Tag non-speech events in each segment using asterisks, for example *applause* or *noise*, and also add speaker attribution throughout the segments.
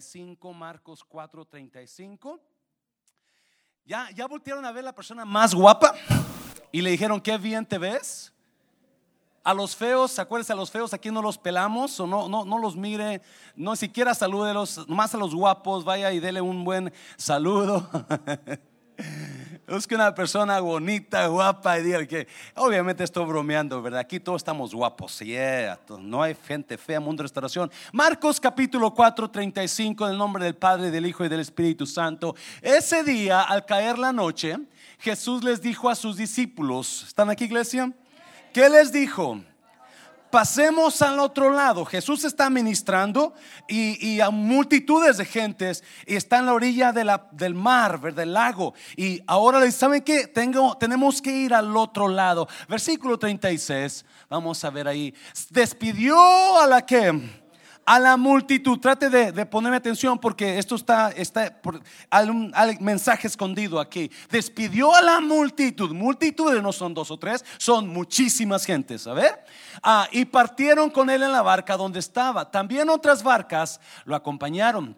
Speaker 1: 4:35, Marcos 4:35. ¿Ya, ¿Ya voltearon a ver la persona más guapa? Y le dijeron, qué bien te ves. A los feos, acuérdense, a los feos aquí no los pelamos o no, no, no los mire, no siquiera salúdelos, más a los guapos, vaya y dele un buen saludo. *laughs* que una persona bonita, guapa y diga que, obviamente estoy bromeando, ¿verdad? Aquí todos estamos guapos, yeah, no hay gente fea, mundo de restauración. Marcos capítulo 4, 35, en el nombre del Padre, del Hijo y del Espíritu Santo. Ese día, al caer la noche, Jesús les dijo a sus discípulos, ¿están aquí iglesia? ¿Qué les dijo? Pasemos al otro lado. Jesús está ministrando y, a multitudes de gentes y está en la orilla del mar, del lago. Y ahora les saben que tenemos que ir al otro lado. Versículo 36, vamos a ver ahí. Despidió a la que a la multitud. Trate de, ponerme atención porque esto está, está por, un, mensaje escondido aquí. Despidió a la multitud. Multitudes no son dos o tres, son muchísimas gentes. A ver. Ah, y partieron con él en la barca donde estaba. También otras barcas lo acompañaron.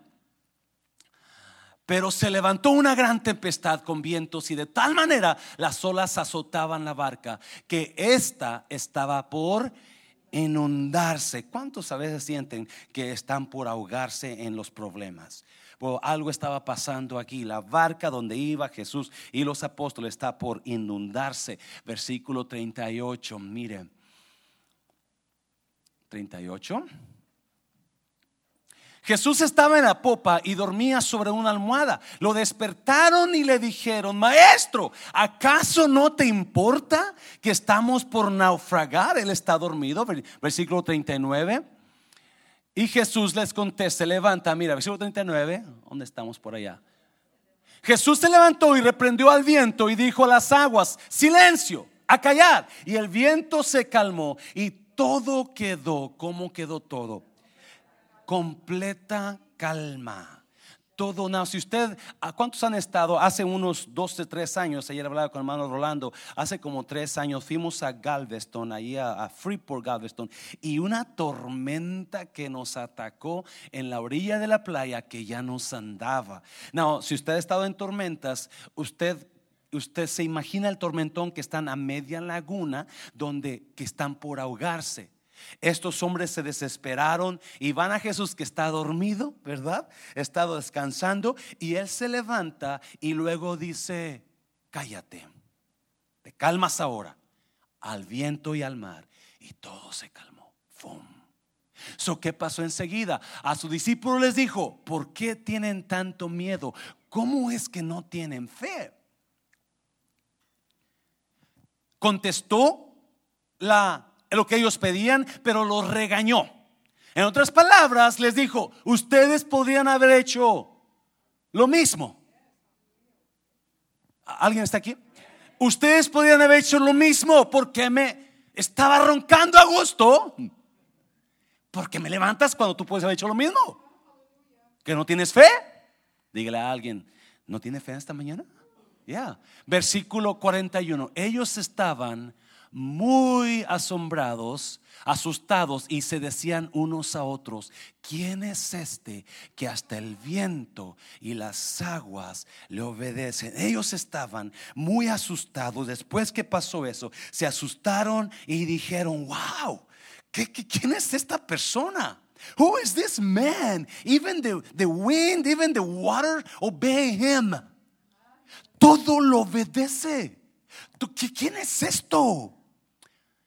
Speaker 1: Pero se levantó una gran tempestad con vientos y de tal manera las olas azotaban la barca que ésta estaba por inundarse. ¿Cuántos a veces sienten que están por ahogarse en los problemas? algo estaba pasando aquí. La barca donde iba Jesús y los apóstoles está por inundarse. Versículo 38, miren. 38. Jesús estaba en la popa y dormía sobre una almohada. Lo despertaron y le dijeron, maestro, ¿acaso no te importa que estamos por naufragar? Él está dormido, versículo 39. Y Jesús les contesta, levanta, mira, versículo 39, ¿dónde estamos por allá? Jesús se levantó y reprendió al viento y dijo a las aguas, silencio, a callar. Y el viento se calmó y todo quedó, ¿cómo quedó todo? Completa calma. Todo, si usted, ¿a cuántos han estado? Hace unos 12, 3 años, ayer hablaba con el hermano Rolando, hace como 3 años fuimos a Galveston, ahí a, Freeport, Galveston, y una tormenta que nos atacó en la orilla de la playa que ya nos andaba. No, si usted ha estado en tormentas, usted usted se imagina el tormentón que están a media laguna donde que están por ahogarse. Estos hombres se desesperaron y van a Jesús que está dormido, ¿verdad? Está descansando y él se levanta y luego dice, cállate, te calmas ahora al viento y al mar. Y todo se calmó. ¡Fum! So, ¿Qué pasó enseguida? A sus discípulos les dijo, ¿por qué tienen tanto miedo? ¿Cómo es que no tienen fe? Contestó la lo que ellos pedían, pero los regañó. En otras palabras, les dijo, ustedes podrían haber hecho lo mismo. ¿Alguien está aquí? Ustedes podrían haber hecho lo mismo porque me estaba roncando a gusto. Porque me levantas cuando tú puedes haber hecho lo mismo. ¿Que no tienes fe? Dígale a alguien, ¿no tiene fe esta mañana? Ya. Versículo 41. Ellos estaban muy asombrados, asustados, y se decían unos a otros, ¿quién es este que hasta el viento y las aguas le obedecen? Ellos estaban muy asustados. Después que pasó eso, se asustaron y dijeron, wow, quién es esta persona? Who is this man? Even the, the wind, even the water obey him. Todo lo obedece. ¿Quién es esto?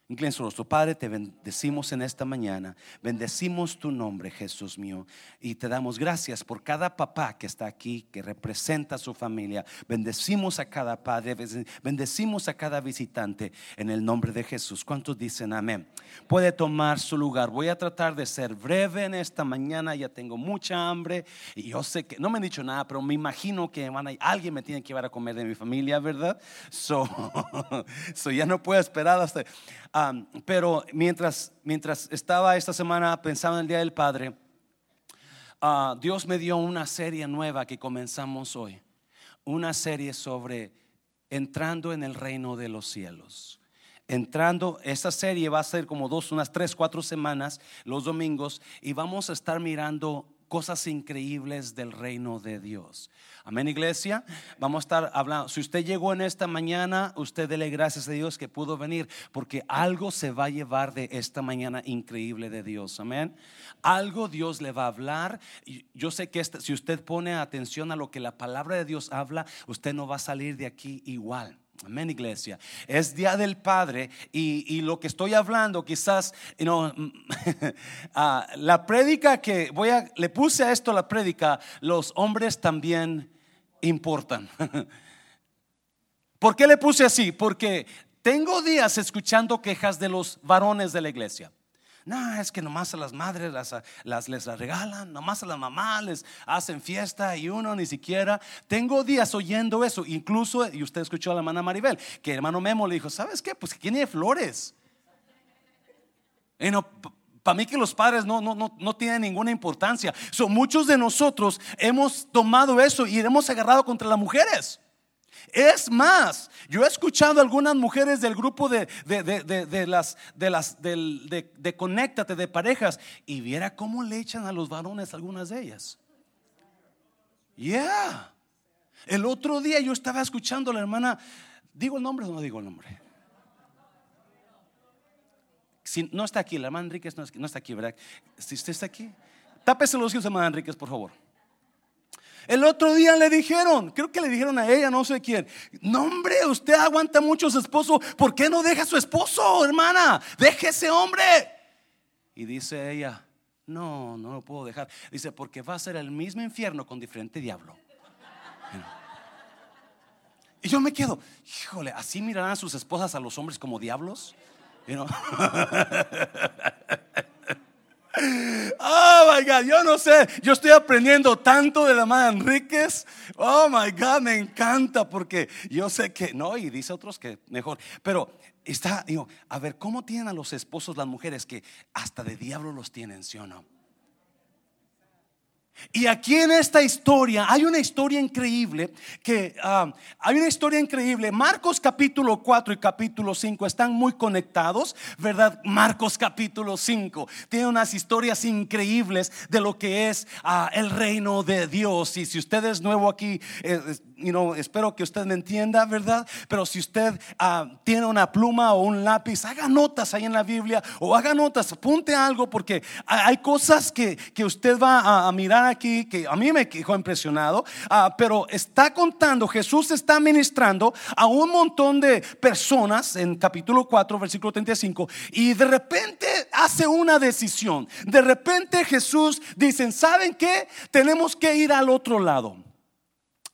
Speaker 1: Inclina nuestro Padre, te bendecimos en esta mañana. Bendecimos tu nombre, Jesús mío. Y te damos gracias por cada papá que está aquí, que representa a su familia. Bendecimos a cada padre, bendecimos a cada visitante en el nombre de Jesús. ¿Cuántos dicen amén? Puede tomar su lugar. Voy a tratar de ser breve en esta mañana. Ya tengo mucha hambre. Y yo sé que no me han dicho nada, pero me imagino que van a, alguien me tiene que llevar a comer de mi familia, ¿verdad? So, *laughs* so ya no puedo esperar hasta pero mientras, mientras estaba esta semana pensando en el Día del Padre, ah, Dios me dio una serie nueva que comenzamos hoy. Una serie sobre entrando en el reino de los cielos. Entrando, esta serie va a ser como dos, unas tres, cuatro semanas, los domingos, y vamos a estar mirando cosas increíbles del reino de Dios. Amén, iglesia. Vamos a estar hablando. Si usted llegó en esta mañana, usted dele gracias a Dios que pudo venir, porque algo se va a llevar de esta mañana increíble de Dios. Amén. Algo Dios le va a hablar. Yo sé que si usted pone atención a lo que la palabra de Dios habla, usted no va a salir de aquí igual. Amén, iglesia. Es Día del Padre y, lo que estoy hablando, quizás, *laughs* ah, la prédica que voy a, le puse a esto la prédica, los hombres también importan. *laughs* ¿Por qué le puse así? Porque tengo días escuchando quejas de los varones de la iglesia. No, es que nomás a las madres las, las, les regalan, nomás a las mamás les hacen fiesta y uno ni siquiera. Tengo días oyendo eso, incluso, y usted escuchó a la hermana Maribel, que el hermano Memo le dijo, ¿sabes qué? Pues que tiene flores. Y no, para mí que los padres no, no, no, no tienen ninguna importancia. Son muchos de nosotros hemos tomado eso y hemos agarrado contra las mujeres. Es más, yo he escuchado algunas mujeres del grupo de, de, las de las de, de conéctate de parejas y viera cómo le echan a los varones algunas de ellas. Yeah. El otro día yo estaba escuchando a la hermana, digo el nombre o no digo el nombre. Si no está aquí, la hermana Enríquez no, está aquí, ¿verdad? Si usted está aquí, tápese los ojos, hermana Enríquez, por favor. El otro día le dijeron, creo que le dijeron a ella, no sé quién, no hombre, usted aguanta mucho a su esposo, ¿por qué no deja a su esposo, hermana? Deje ese hombre. Y dice ella, no, no lo puedo dejar. Dice, porque va a ser el mismo infierno con diferente diablo. Y yo me quedo, híjole, ¿así mirarán a sus esposas a los hombres como diablos? *laughs* Oh my God, yo no sé, yo estoy aprendiendo tanto de la madre Enríquez. Oh my God, me encanta porque yo sé que no, y dice otros que mejor, pero está, digo, a ver, ¿cómo tienen a los esposos las mujeres que hasta de diablo los tienen, sí o no? Y aquí en esta historia hay una historia increíble que ah, hay una historia increíble. Marcos capítulo 4 y capítulo 5 están muy conectados, ¿verdad? Marcos capítulo 5 tiene unas historias increíbles de lo que es ah, el reino de Dios. Y si usted es nuevo aquí, eh, espero que usted me entienda, ¿verdad? Pero si usted ah, tiene una pluma o un lápiz, haga notas ahí en la Biblia o haga notas, apunte algo porque hay cosas que, usted va a, mirar aquí que a mí me quedó impresionado, ah, pero está contando, Jesús está ministrando a un montón de personas en capítulo 4, versículo 35, y de repente hace una decisión. De repente Jesús dice, ¿saben qué? Tenemos que ir al otro lado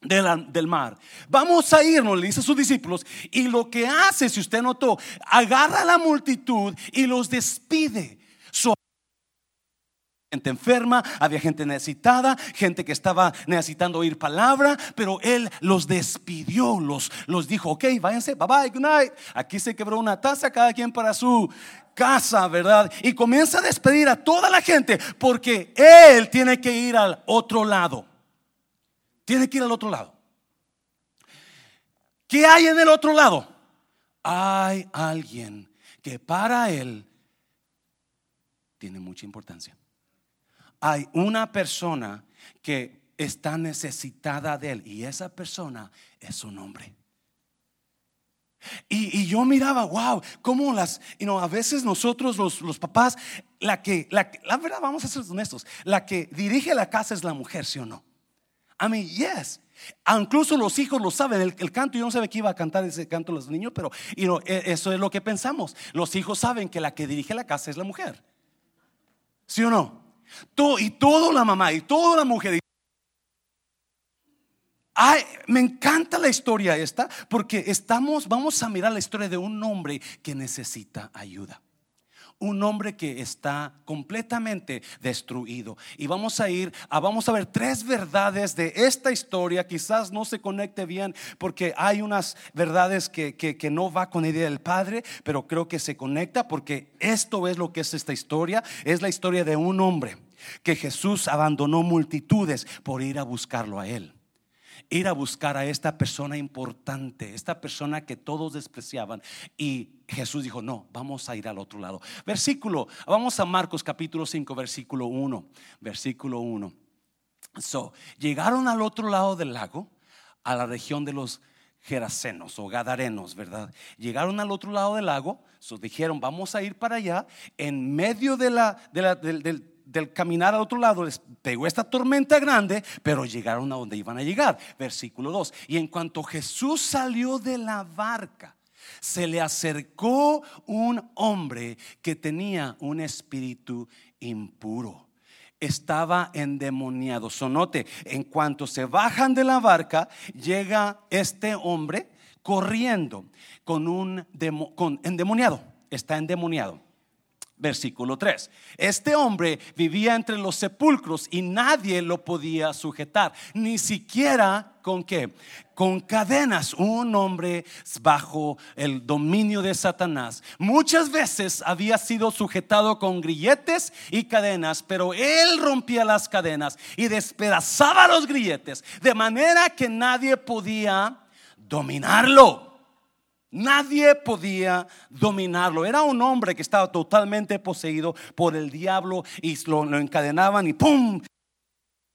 Speaker 1: del mar. Vamos a irnos, le dice a sus discípulos, y lo que hace, si usted notó, agarra a la multitud y los despide. Gente enferma, había gente necesitada, gente que estaba necesitando oír palabra, pero él los despidió, los, los dijo, ok, váyanse, bye bye, good night. Aquí se quebró una taza, cada quien para su casa, ¿verdad? Y comienza a despedir a toda la gente porque él tiene que ir al otro lado. Tiene que ir al otro lado. ¿Qué hay en el otro lado? Hay alguien que para él tiene mucha importancia. Hay una persona que está necesitada de él y esa persona es su nombre. Y, yo miraba, wow, cómo las, y no, a veces nosotros los, los papás, la que, la, la verdad, vamos a ser honestos, la que dirige la casa es la mujer, ¿sí o no? I mean, yes. Incluso los hijos lo saben, el, canto, yo no sabía que iba a cantar ese canto los niños, pero e, eso es lo que pensamos. Los hijos saben que la que dirige la casa es la mujer. ¿Sí o no? Y toda la mamá y toda la mujer. Me encanta la historia esta porque estamos, vamos a mirar la historia de un hombre que necesita ayuda un hombre que está completamente destruido. Y vamos a ir, a, vamos a ver tres verdades de esta historia. Quizás no se conecte bien porque hay unas verdades que, que, no va con la idea del Padre, pero creo que se conecta porque esto es lo que es esta historia. Es la historia de un hombre que Jesús abandonó multitudes por ir a buscarlo a él ir a buscar a esta persona importante, esta persona que todos despreciaban. Y Jesús dijo, no, vamos a ir al otro lado. Versículo, vamos a Marcos capítulo 5, versículo 1, versículo 1. So, llegaron al otro lado del lago, a la región de los Gerasenos o Gadarenos, ¿verdad? Llegaron al otro lado del lago, so dijeron, vamos a ir para allá. En medio de la, del, del, caminar al otro lado les pegó esta tormenta grande, pero llegaron a donde iban a llegar. Versículo 2. Y en cuanto Jesús salió de la barca, se le acercó un hombre que tenía un espíritu impuro estaba endemoniado. Sonote, en cuanto se bajan de la barca, llega este hombre corriendo con un con endemoniado. Está endemoniado. Versículo 3. Este hombre vivía entre los sepulcros y nadie lo podía sujetar, ni siquiera con qué? Con cadenas. Un hombre bajo el dominio de Satanás. Muchas veces había sido sujetado con grilletes y cadenas, pero él rompía las cadenas y despedazaba los grilletes, de manera que nadie podía dominarlo. Nadie podía dominarlo. Era un hombre que estaba totalmente poseído por el diablo y lo, encadenaban y ¡pum!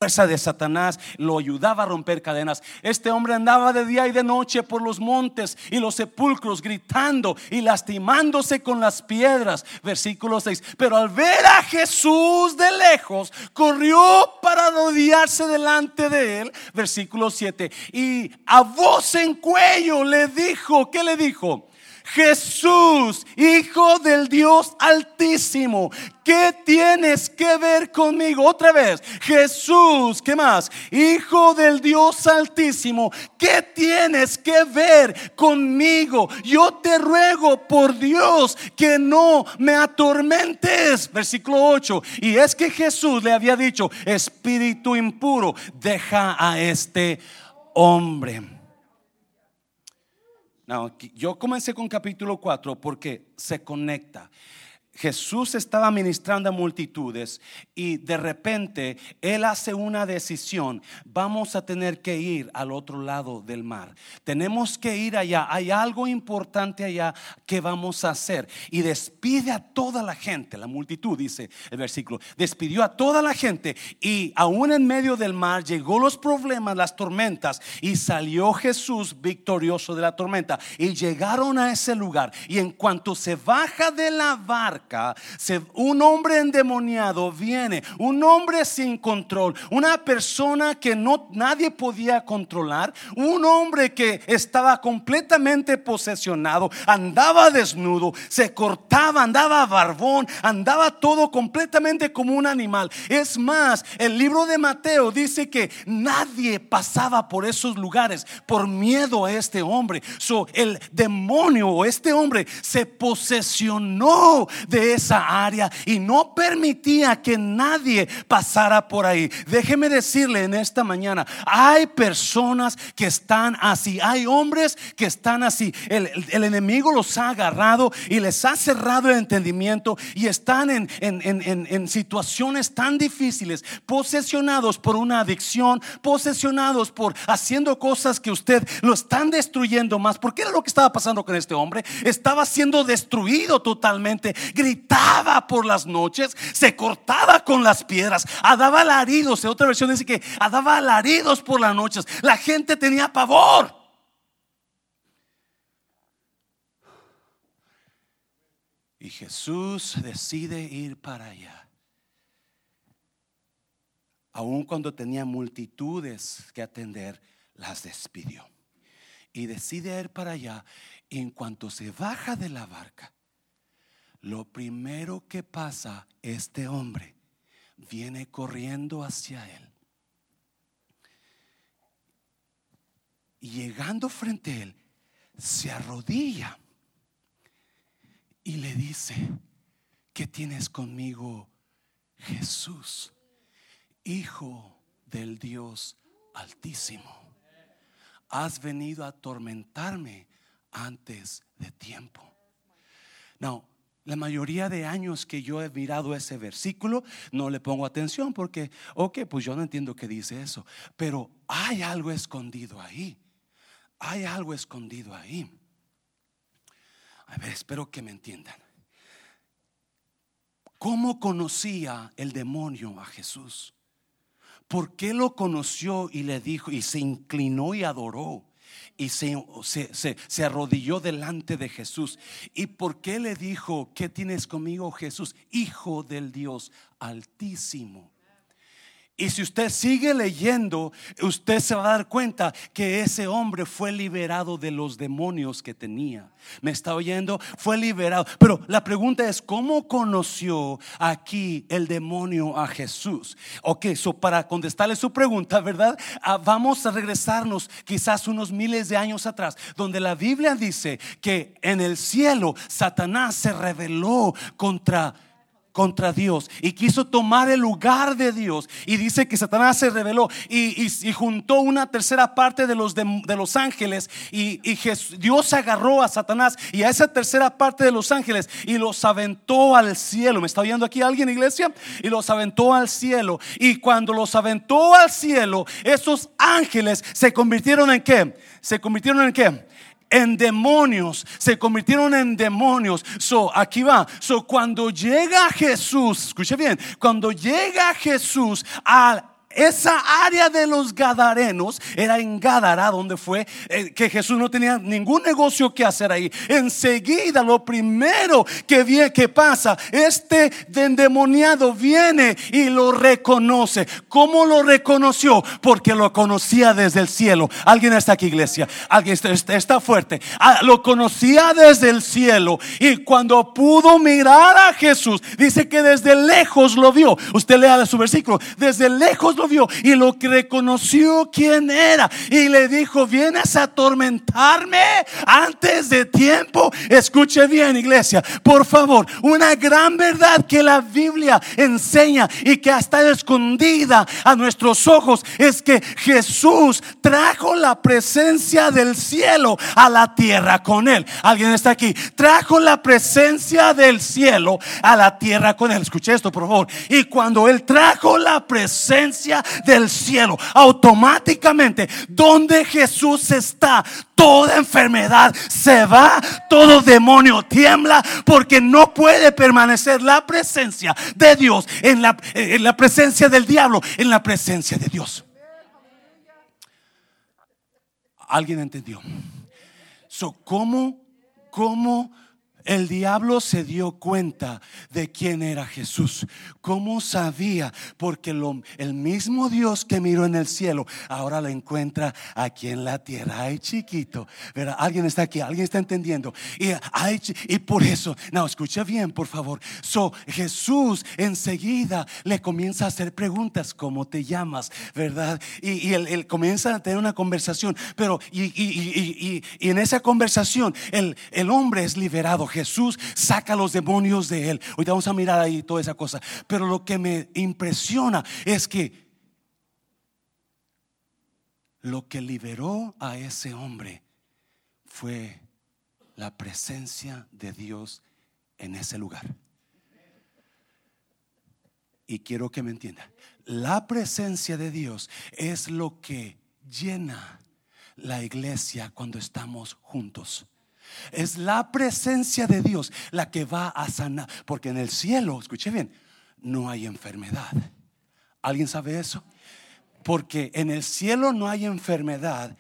Speaker 1: De Satanás lo ayudaba a romper cadenas. Este hombre andaba de día y de noche por los montes y los sepulcros gritando y lastimándose con las piedras. Versículo 6. Pero al ver a Jesús de lejos, corrió para rodearse delante de él. Versículo 7. Y a voz en cuello le dijo, ¿qué le dijo? Jesús, Hijo del Dios Altísimo, ¿qué tienes que ver conmigo? Otra vez, Jesús, ¿qué más? Hijo del Dios Altísimo, ¿qué tienes que ver conmigo? Yo te ruego por Dios que no me atormentes. Versículo 8. Y es que Jesús le había dicho, espíritu impuro, deja a este hombre yo comencé con capítulo 4 porque se conecta. Jesús estaba ministrando a multitudes y de repente Él hace una decisión. Vamos a tener que ir al otro lado del mar. Tenemos que ir allá. Hay algo importante allá que vamos a hacer. Y despide a toda la gente. La multitud, dice el versículo. Despidió a toda la gente y aún en medio del mar llegó los problemas, las tormentas. Y salió Jesús victorioso de la tormenta. Y llegaron a ese lugar. Y en cuanto se baja de la barca, un hombre endemoniado viene, un hombre sin control, una persona que no nadie podía controlar, un hombre que estaba completamente posesionado, andaba desnudo, se cortaba, andaba barbón, andaba todo completamente como un animal. Es más, el libro de Mateo dice que nadie pasaba por esos lugares por miedo a este hombre. So, el demonio o este hombre se posesionó esa área y no permitía que nadie pasara por ahí. Déjeme decirle en esta mañana, hay personas que están así, hay hombres que están así. El, enemigo los ha agarrado y les ha cerrado el entendimiento y están en, en situaciones tan difíciles, posesionados por una adicción, posesionados por haciendo cosas que usted lo están destruyendo más. Porque era lo que estaba pasando con este hombre. Estaba siendo destruido totalmente gritaba por las noches, se cortaba con las piedras, daba alaridos. En otra versión dice que daba alaridos por las noches. La gente tenía pavor. Y Jesús decide ir para allá. Aun cuando tenía multitudes que atender, las despidió. Y decide ir para allá. Y en cuanto se baja de la barca, lo primero que pasa, este hombre viene corriendo hacia él. Y llegando frente a él, se arrodilla y le dice, ¿qué tienes conmigo, Jesús, Hijo del Dios Altísimo? Has venido a atormentarme antes de tiempo. No, la mayoría de años que yo he mirado ese versículo, no le pongo atención porque, ok, pues yo no entiendo qué dice eso. Pero hay algo escondido ahí. Hay algo escondido ahí. A ver, espero que me entiendan. ¿Cómo conocía el demonio a Jesús? ¿Por qué lo conoció y le dijo y se inclinó y adoró? Y se, se, se, arrodilló delante de Jesús. ¿Y por qué le dijo, ¿qué tienes conmigo Jesús? Hijo del Dios altísimo. Y si usted sigue leyendo, usted se va a dar cuenta que ese hombre fue liberado de los demonios que tenía. ¿Me está oyendo? Fue liberado. Pero la pregunta es, ¿cómo conoció aquí el demonio a Jesús? Ok, so para contestarle su pregunta, ¿verdad? Ah, vamos a regresarnos quizás unos miles de años atrás, donde la Biblia dice que en el cielo Satanás se rebeló contra contra Dios y quiso tomar el lugar de Dios. Y dice que Satanás se rebeló y, juntó una tercera parte de los, de, los ángeles. Y, Dios agarró a Satanás y a esa tercera parte de los ángeles y los aventó al cielo. ¿Me está oyendo aquí alguien, iglesia? Y los aventó al cielo. Y cuando los aventó al cielo, esos ángeles se convirtieron en qué? Se convirtieron en qué? En demonios, se convirtieron en demonios. So, aquí va. So, cuando llega Jesús, escuche bien, cuando llega Jesús al esa área de los Gadarenos era en Gadara, donde fue eh, que Jesús no tenía ningún negocio que hacer ahí. Enseguida, lo primero que, viene, que pasa, este endemoniado viene y lo reconoce. ¿Cómo lo reconoció? Porque lo conocía desde el cielo. ¿Alguien está aquí, iglesia? ¿Alguien está, está fuerte? Ah, lo conocía desde el cielo. Y cuando pudo mirar a Jesús, dice que desde lejos lo vio. Usted lea su versículo. Desde lejos lo vio y lo que reconoció quién era y le dijo, vienes a atormentarme antes de tiempo. Escuche bien, iglesia, por favor, una gran verdad que la Biblia enseña y que está escondida a nuestros ojos es que Jesús trajo la presencia del cielo a la tierra con él. ¿Alguien está aquí? Trajo la presencia del cielo a la tierra con él. Escuche esto, por favor. Y cuando él trajo la presencia del cielo. Automáticamente, donde Jesús está, toda enfermedad se va, todo demonio tiembla, porque no puede permanecer la presencia de Dios en la, en la presencia del diablo, en la presencia de Dios. ¿Alguien entendió? So, ¿cómo, cómo el diablo se dio cuenta de quién era Jesús. ¿Cómo sabía? Porque el mismo Dios que miró en el cielo ahora lo encuentra aquí en la tierra. Ay, chiquito. ¿verdad? Alguien está aquí, alguien está entendiendo. Y, y por eso, no, escucha bien, por favor. So, Jesús enseguida le comienza a hacer preguntas: ¿Cómo te llamas? ¿Verdad? Y, él, comienza a tener una conversación. Pero, y, en esa conversación, el, el hombre es liberado. Jesús saca los demonios de él. Hoy vamos a mirar ahí toda esa cosa. Pero lo que me impresiona es que lo que liberó a ese hombre fue la presencia de Dios en ese lugar. Y quiero que me entienda, la presencia de Dios es lo que llena la iglesia cuando estamos juntos. Es la presencia de Dios la que va a sanar. Porque en el cielo, escuche bien, no hay enfermedad. ¿Alguien sabe eso? Porque en el cielo no hay enfermedad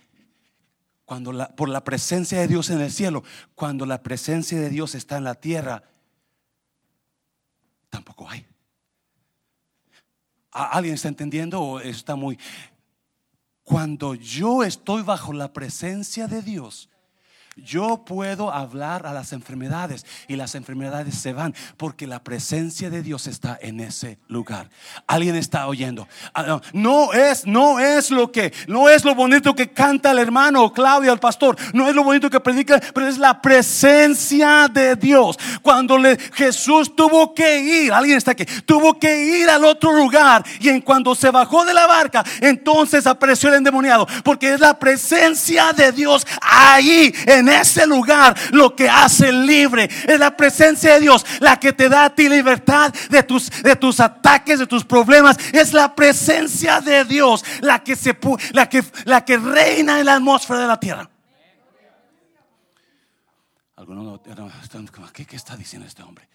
Speaker 1: cuando la, por la presencia de Dios en el cielo. Cuando la presencia de Dios está en la tierra, tampoco hay. ¿Alguien está entendiendo o está muy... Cuando yo estoy bajo la presencia de Dios, yo puedo hablar a las enfermedades y las enfermedades se van porque la presencia de Dios está en ese lugar. Alguien está oyendo. Ah, no es, no es lo que, no es lo bonito que canta el hermano Claudia, el pastor. No es lo bonito que predica, pero es la presencia de Dios. Cuando Jesús tuvo que ir, alguien está aquí, tuvo que ir al otro lugar y en cuando se bajó de la barca, entonces apareció el endemoniado porque es la presencia de Dios ahí en en ese lugar lo que hace libre es la presencia de Dios, la que te da a ti libertad de tus, de tus ataques, de tus problemas. Es la presencia de Dios la que, se, la que, la que reina en la atmósfera de la tierra. Algunos como, ¿qué, ¿qué está diciendo este hombre?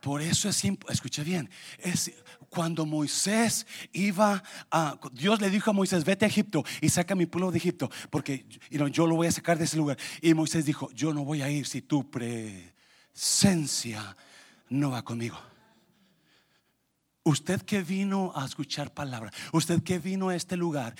Speaker 1: Por eso es escucha bien, es cuando Moisés iba a Dios le dijo a Moisés, "Vete a Egipto y saca mi pueblo de Egipto, porque yo lo voy a sacar de ese lugar." Y Moisés dijo, "Yo no voy a ir si tu presencia no va conmigo." Usted que vino a escuchar palabra, usted que vino a este lugar,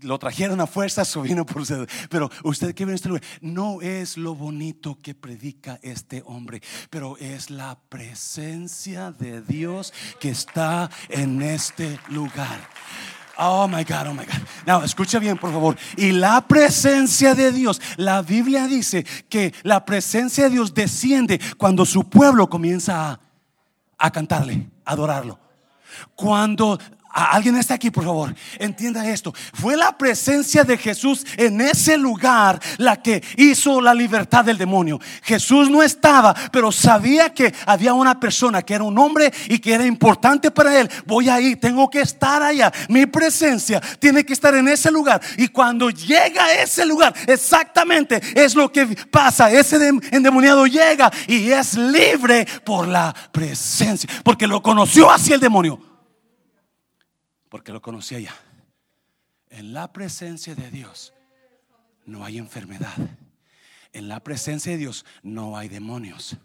Speaker 1: lo trajeron a fuerza, o vino por usted, pero usted que vino a este lugar, no es lo bonito que predica este hombre, pero es la presencia de Dios que está en este lugar. Oh my God, oh my God. Now, escucha bien, por favor. Y la presencia de Dios, la Biblia dice que la presencia de Dios desciende cuando su pueblo comienza a, a cantarle, a adorarlo. Cuando Alguien está aquí, por favor. Entienda esto. Fue la presencia de Jesús en ese lugar la que hizo la libertad del demonio. Jesús no estaba, pero sabía que había una persona que era un hombre y que era importante para él. Voy a ir, tengo que estar allá. Mi presencia tiene que estar en ese lugar. Y cuando llega a ese lugar, exactamente es lo que pasa. Ese endemoniado llega y es libre por la presencia. Porque lo conoció así el demonio porque lo conocía ya. En la presencia de Dios no hay enfermedad. En la presencia de Dios no hay demonios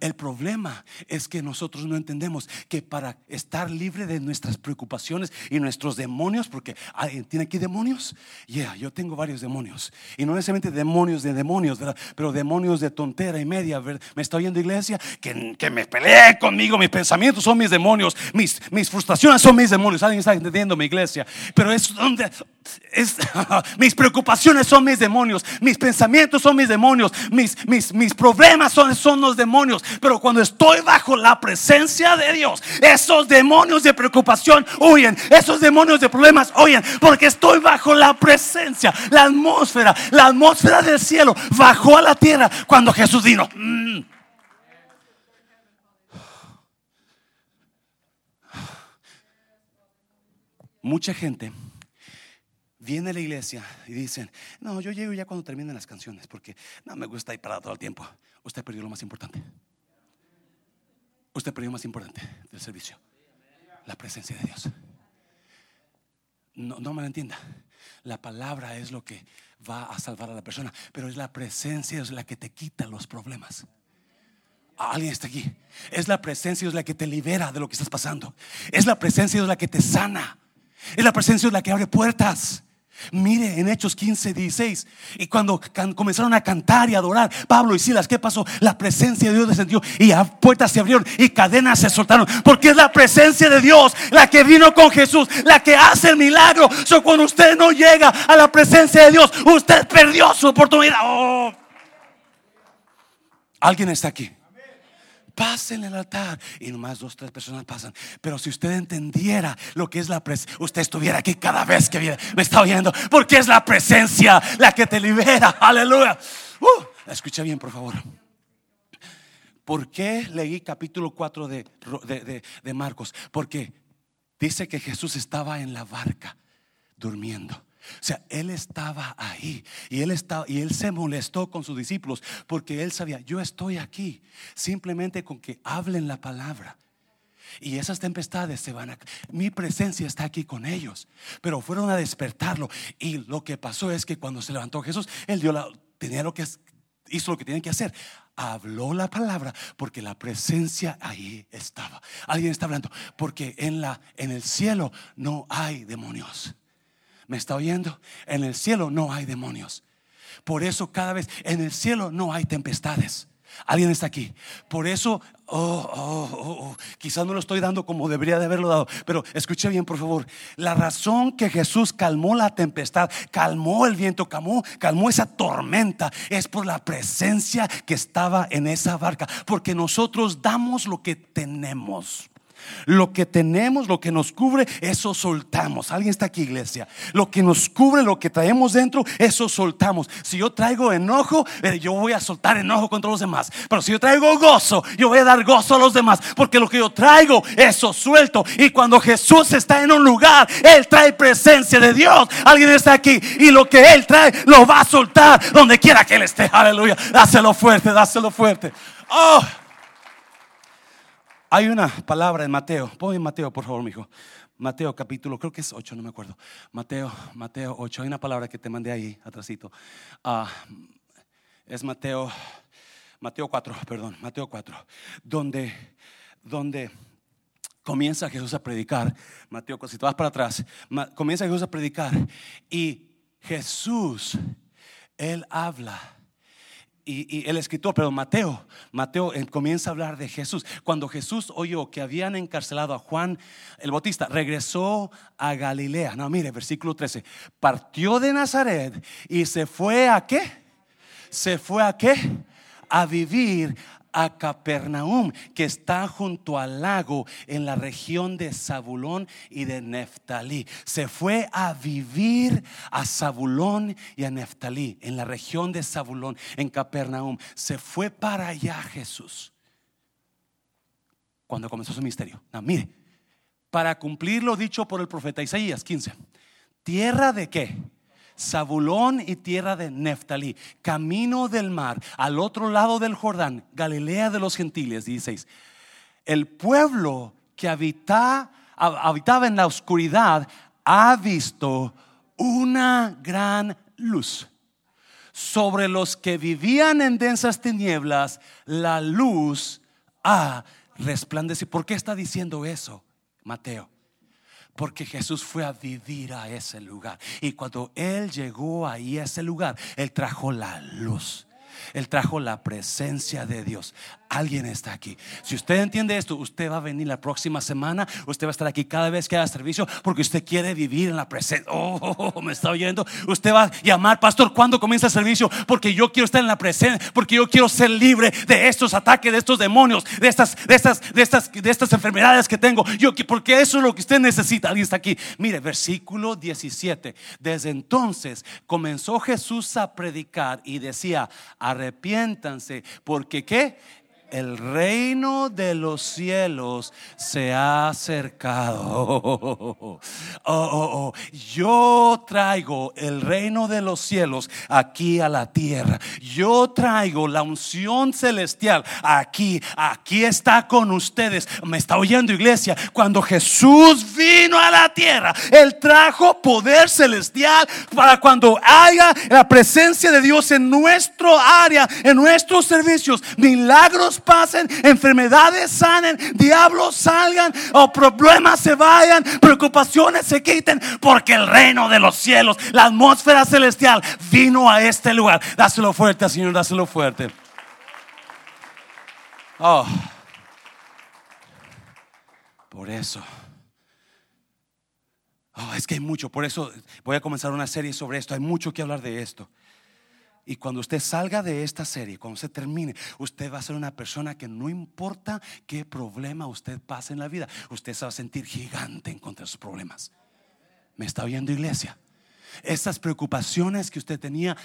Speaker 1: el problema es que nosotros no entendemos que para estar libre de nuestras preocupaciones y nuestros demonios, porque alguien tiene aquí demonios, yeah, yo tengo varios demonios, y no necesariamente demonios de demonios, pero demonios de tontera y media. Me está oyendo iglesia que, que me peleé conmigo, mis pensamientos son mis demonios, mis, mis frustraciones son mis demonios. Alguien está entendiendo mi iglesia, pero es donde es, *laughs* mis preocupaciones son mis demonios, mis pensamientos son mis demonios, mis, mis, mis problemas son, son los demonios pero cuando estoy bajo la presencia de Dios, esos demonios de preocupación huyen, esos demonios de problemas huyen, porque estoy bajo la presencia, la atmósfera, la atmósfera del cielo bajó a la tierra cuando Jesús vino. Mm. Mucha gente viene la iglesia y dicen, no, yo llego ya cuando terminen las canciones, porque no me gusta ir parado todo el tiempo usted perdió lo más importante. Usted perdió lo más importante del servicio. La presencia de Dios. No, no me lo entienda. La palabra es lo que va a salvar a la persona, pero es la presencia es la que te quita los problemas. Alguien está aquí. Es la presencia es la que te libera de lo que estás pasando. Es la presencia es la que te sana. Es la presencia es la que abre puertas. Mire en Hechos 15, 16. Y cuando comenzaron a cantar y adorar, Pablo y Silas, ¿qué pasó? La presencia de Dios descendió y puertas se abrieron y cadenas se soltaron. Porque es la presencia de Dios la que vino con Jesús, la que hace el milagro. So, cuando usted no llega a la presencia de Dios, usted perdió su oportunidad. Oh. Alguien está aquí pasen el altar. Y nomás dos, tres personas pasan. Pero si usted entendiera lo que es la presencia, usted estuviera aquí cada vez que viene, me está oyendo, porque es la presencia la que te libera. Aleluya. Uh, escucha bien, por favor. ¿Por qué leí capítulo 4 de, de, de Marcos? Porque dice que Jesús estaba en la barca durmiendo. O sea, él estaba ahí y él estaba y él se molestó con sus discípulos porque él sabía, yo estoy aquí simplemente con que hablen la palabra. Y esas tempestades se van a... Mi presencia está aquí con ellos. Pero fueron a despertarlo. Y lo que pasó es que cuando se levantó Jesús, él tenía lo que hizo lo que tenía que hacer. Habló la palabra porque la presencia ahí estaba. Alguien está hablando. Porque en, la, en el cielo no hay demonios. ¿Me está oyendo? En el cielo no hay demonios. Por eso cada vez en el cielo no hay tempestades. Alguien está aquí. Por eso, oh, oh, oh, oh, quizás no lo estoy dando como debería de haberlo dado, pero escuche bien, por favor. La razón que Jesús calmó la tempestad, calmó el viento, calmó, calmó esa tormenta, es por la presencia que estaba en esa barca. Porque nosotros damos lo que tenemos. Lo que tenemos, lo que nos cubre, eso soltamos. Alguien está aquí, iglesia. Lo que nos cubre, lo que traemos dentro, eso soltamos. Si yo traigo enojo, eh, yo voy a soltar enojo contra los demás. Pero si yo traigo gozo, yo voy a dar gozo a los demás. Porque lo que yo traigo, eso suelto. Y cuando Jesús está en un lugar, Él trae presencia de Dios. Alguien está aquí. Y lo que Él trae, lo va a soltar donde quiera que Él esté. Aleluya. Dáselo fuerte, dáselo fuerte. Oh. Hay una palabra en Mateo. Pon en Mateo, por favor, mijo. Mateo capítulo, creo que es 8, no me acuerdo. Mateo, Mateo 8. Hay una palabra que te mandé ahí, atrásito. Ah, es Mateo, Mateo 4, perdón, Mateo 4. Donde, donde comienza Jesús a predicar. Mateo, si te vas para atrás, comienza Jesús a predicar. Y Jesús, Él habla y, el escritor, pero Mateo, Mateo eh, comienza a hablar de Jesús. Cuando Jesús oyó que habían encarcelado a Juan el Bautista, regresó a Galilea. No, mire, versículo 13. Partió de Nazaret y se fue a qué? Se fue a qué? A vivir a Capernaum, que está junto al lago en la región de Zabulón y de Neftalí. Se fue a vivir a Zabulón y a Neftalí, en la región de Zabulón, en Capernaum. Se fue para allá Jesús cuando comenzó su misterio. mire, para cumplir lo dicho por el profeta Isaías 15. ¿Tierra de qué? Zabulón y tierra de Neftalí, camino del mar, al otro lado del Jordán, Galilea de los gentiles, 16. El pueblo que habita, habitaba en la oscuridad ha visto una gran luz. Sobre los que vivían en densas tinieblas, la luz ha resplandecido. ¿Por qué está diciendo eso, Mateo? Porque Jesús fue a vivir a ese lugar. Y cuando Él llegó ahí a ese lugar, Él trajo la luz. Él trajo la presencia de Dios. Alguien está aquí. Si usted entiende esto, usted va a venir la próxima semana. Usted va a estar aquí cada vez que haga servicio porque usted quiere vivir en la presencia. Oh, *laughs* me está oyendo. Usted va a llamar, pastor, ¿cuándo comienza el servicio? Porque yo quiero estar en la presencia, porque yo quiero ser libre de estos ataques, de estos demonios, de estas, de estas, de estas, de estas enfermedades que tengo. Yo, porque eso es lo que usted necesita. Alguien está aquí. Mire, versículo 17. Desde entonces comenzó Jesús a predicar y decía, arrepiéntanse, porque qué? El reino de los cielos se ha acercado. *laughs* Oh, oh, oh, Yo traigo el reino de los cielos aquí a la tierra. Yo traigo la unción celestial aquí. Aquí está con ustedes. Me está oyendo iglesia. Cuando Jesús vino a la tierra, Él trajo poder celestial para cuando haya la presencia de Dios en nuestro área, en nuestros servicios, milagros pasen, enfermedades sanen, diablos salgan o problemas se vayan, preocupaciones se quiten, porque el reino de los cielos, la atmósfera celestial vino a este lugar. Dáselo fuerte, Señor, dáselo fuerte. Oh. Por eso. Oh, es que hay mucho, por eso voy a comenzar una serie sobre esto. Hay mucho que hablar de esto. Y cuando usted salga de esta serie, cuando se termine, usted va a ser una persona que no importa qué problema usted pase en la vida, usted se va a sentir gigante en contra de sus problemas. ¿Me está oyendo iglesia? Esas preocupaciones que usted tenía,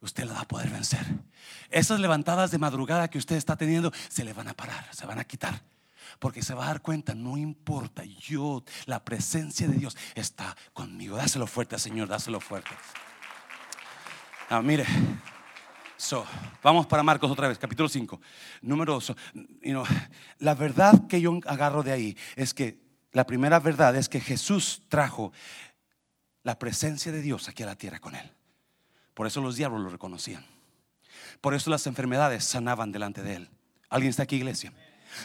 Speaker 1: usted las va a poder vencer. Esas levantadas de madrugada que usted está teniendo, se le van a parar, se van a quitar. Porque se va a dar cuenta, no importa, yo, la presencia de Dios está conmigo. Dáselo fuerte, Señor, dáselo fuerte. Ah, mire, so, vamos para Marcos otra vez, capítulo 5, número 2. la verdad que yo agarro de ahí es que la primera verdad es que Jesús trajo la presencia de Dios aquí a la tierra con él. Por eso los diablos lo reconocían. Por eso las enfermedades sanaban delante de él. ¿Alguien está aquí, iglesia?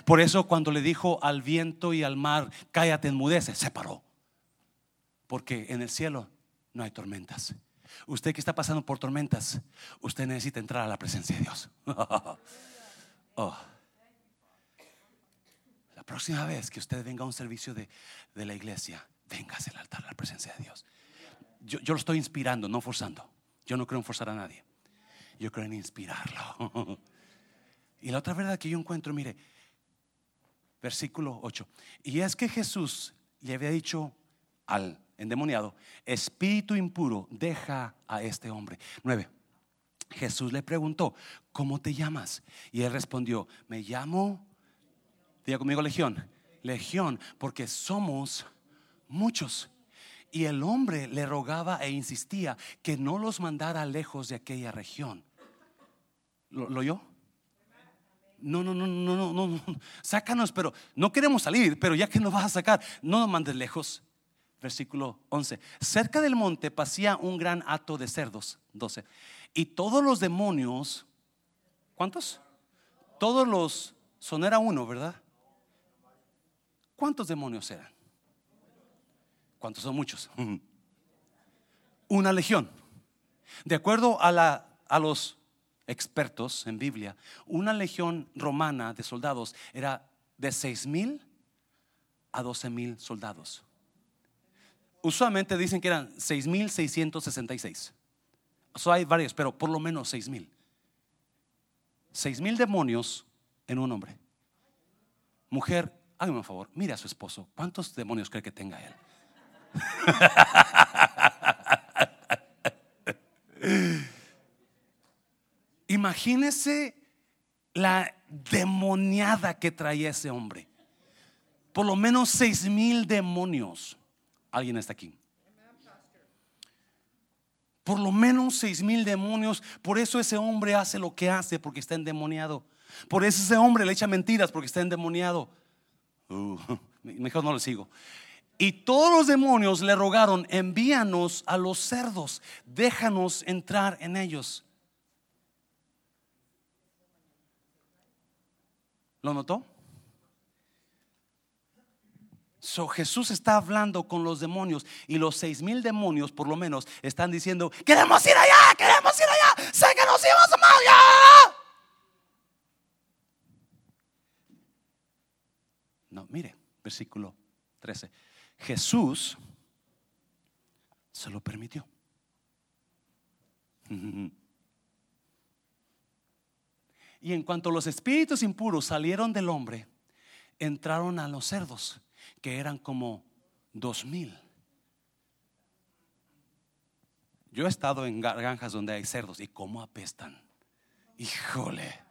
Speaker 1: Por eso cuando le dijo al viento y al mar, cállate, enmudece, se paró. Porque en el cielo no hay tormentas. Usted que está pasando por tormentas, usted necesita entrar a la presencia de Dios. *laughs* Oh. La próxima vez que usted venga a un servicio de, la iglesia, véngase al altar a la presencia de Dios. Yo, yo, lo estoy inspirando, no forzando. Yo no creo en forzar a nadie. Yo creo en inspirarlo. *laughs* y la otra verdad que yo encuentro, mire, versículo 8. Y es que Jesús le había dicho al endemoniado, espíritu impuro, deja a este hombre. 9. Jesús le preguntó, ¿cómo te llamas? Y él respondió, me llamo, diga conmigo legión, legión, porque somos muchos. Y el hombre le rogaba e insistía que no los mandara lejos de aquella región. ¿Lo, lo oyó? no, no, no, no, no, no, no, sácanos, pero no queremos salir, pero ya que nos vas a sacar, no nos mandes lejos. Versículo 11. Cerca del monte pasía un gran hato de cerdos, 12. Y todos los demonios, ¿cuántos? Todos los, son era uno, ¿verdad? ¿Cuántos demonios eran? ¿Cuántos son muchos? Una legión. De acuerdo a, la, a los expertos en Biblia, una legión romana de soldados era de 6 mil a 12 mil soldados. Usualmente dicen que eran 6,666. So hay varios, pero por lo menos 6 mil. 6 mil demonios en un hombre. Mujer, hágame un favor, mire a su esposo. ¿Cuántos demonios cree que tenga él? *laughs* Imagínese la demoniada que traía ese hombre. Por lo menos seis mil demonios. ¿Alguien está aquí? Por lo menos seis mil demonios. Por eso ese hombre hace lo que hace porque está endemoniado. Por eso ese hombre le echa mentiras porque está endemoniado. Uh, *laughs* mejor no le sigo. Y todos los demonios le rogaron, envíanos a los cerdos, déjanos entrar en ellos. ¿Lo notó? So, Jesús está hablando con los demonios y los seis mil demonios por lo menos están diciendo, queremos ir allá, queremos ir allá, sé que nos íbamos a allá. No, mire, versículo 13. Jesús se lo permitió. *laughs* Y en cuanto los espíritus impuros salieron del hombre, entraron a los cerdos, que eran como dos mil. Yo he estado en granjas donde hay cerdos y cómo apestan. Híjole.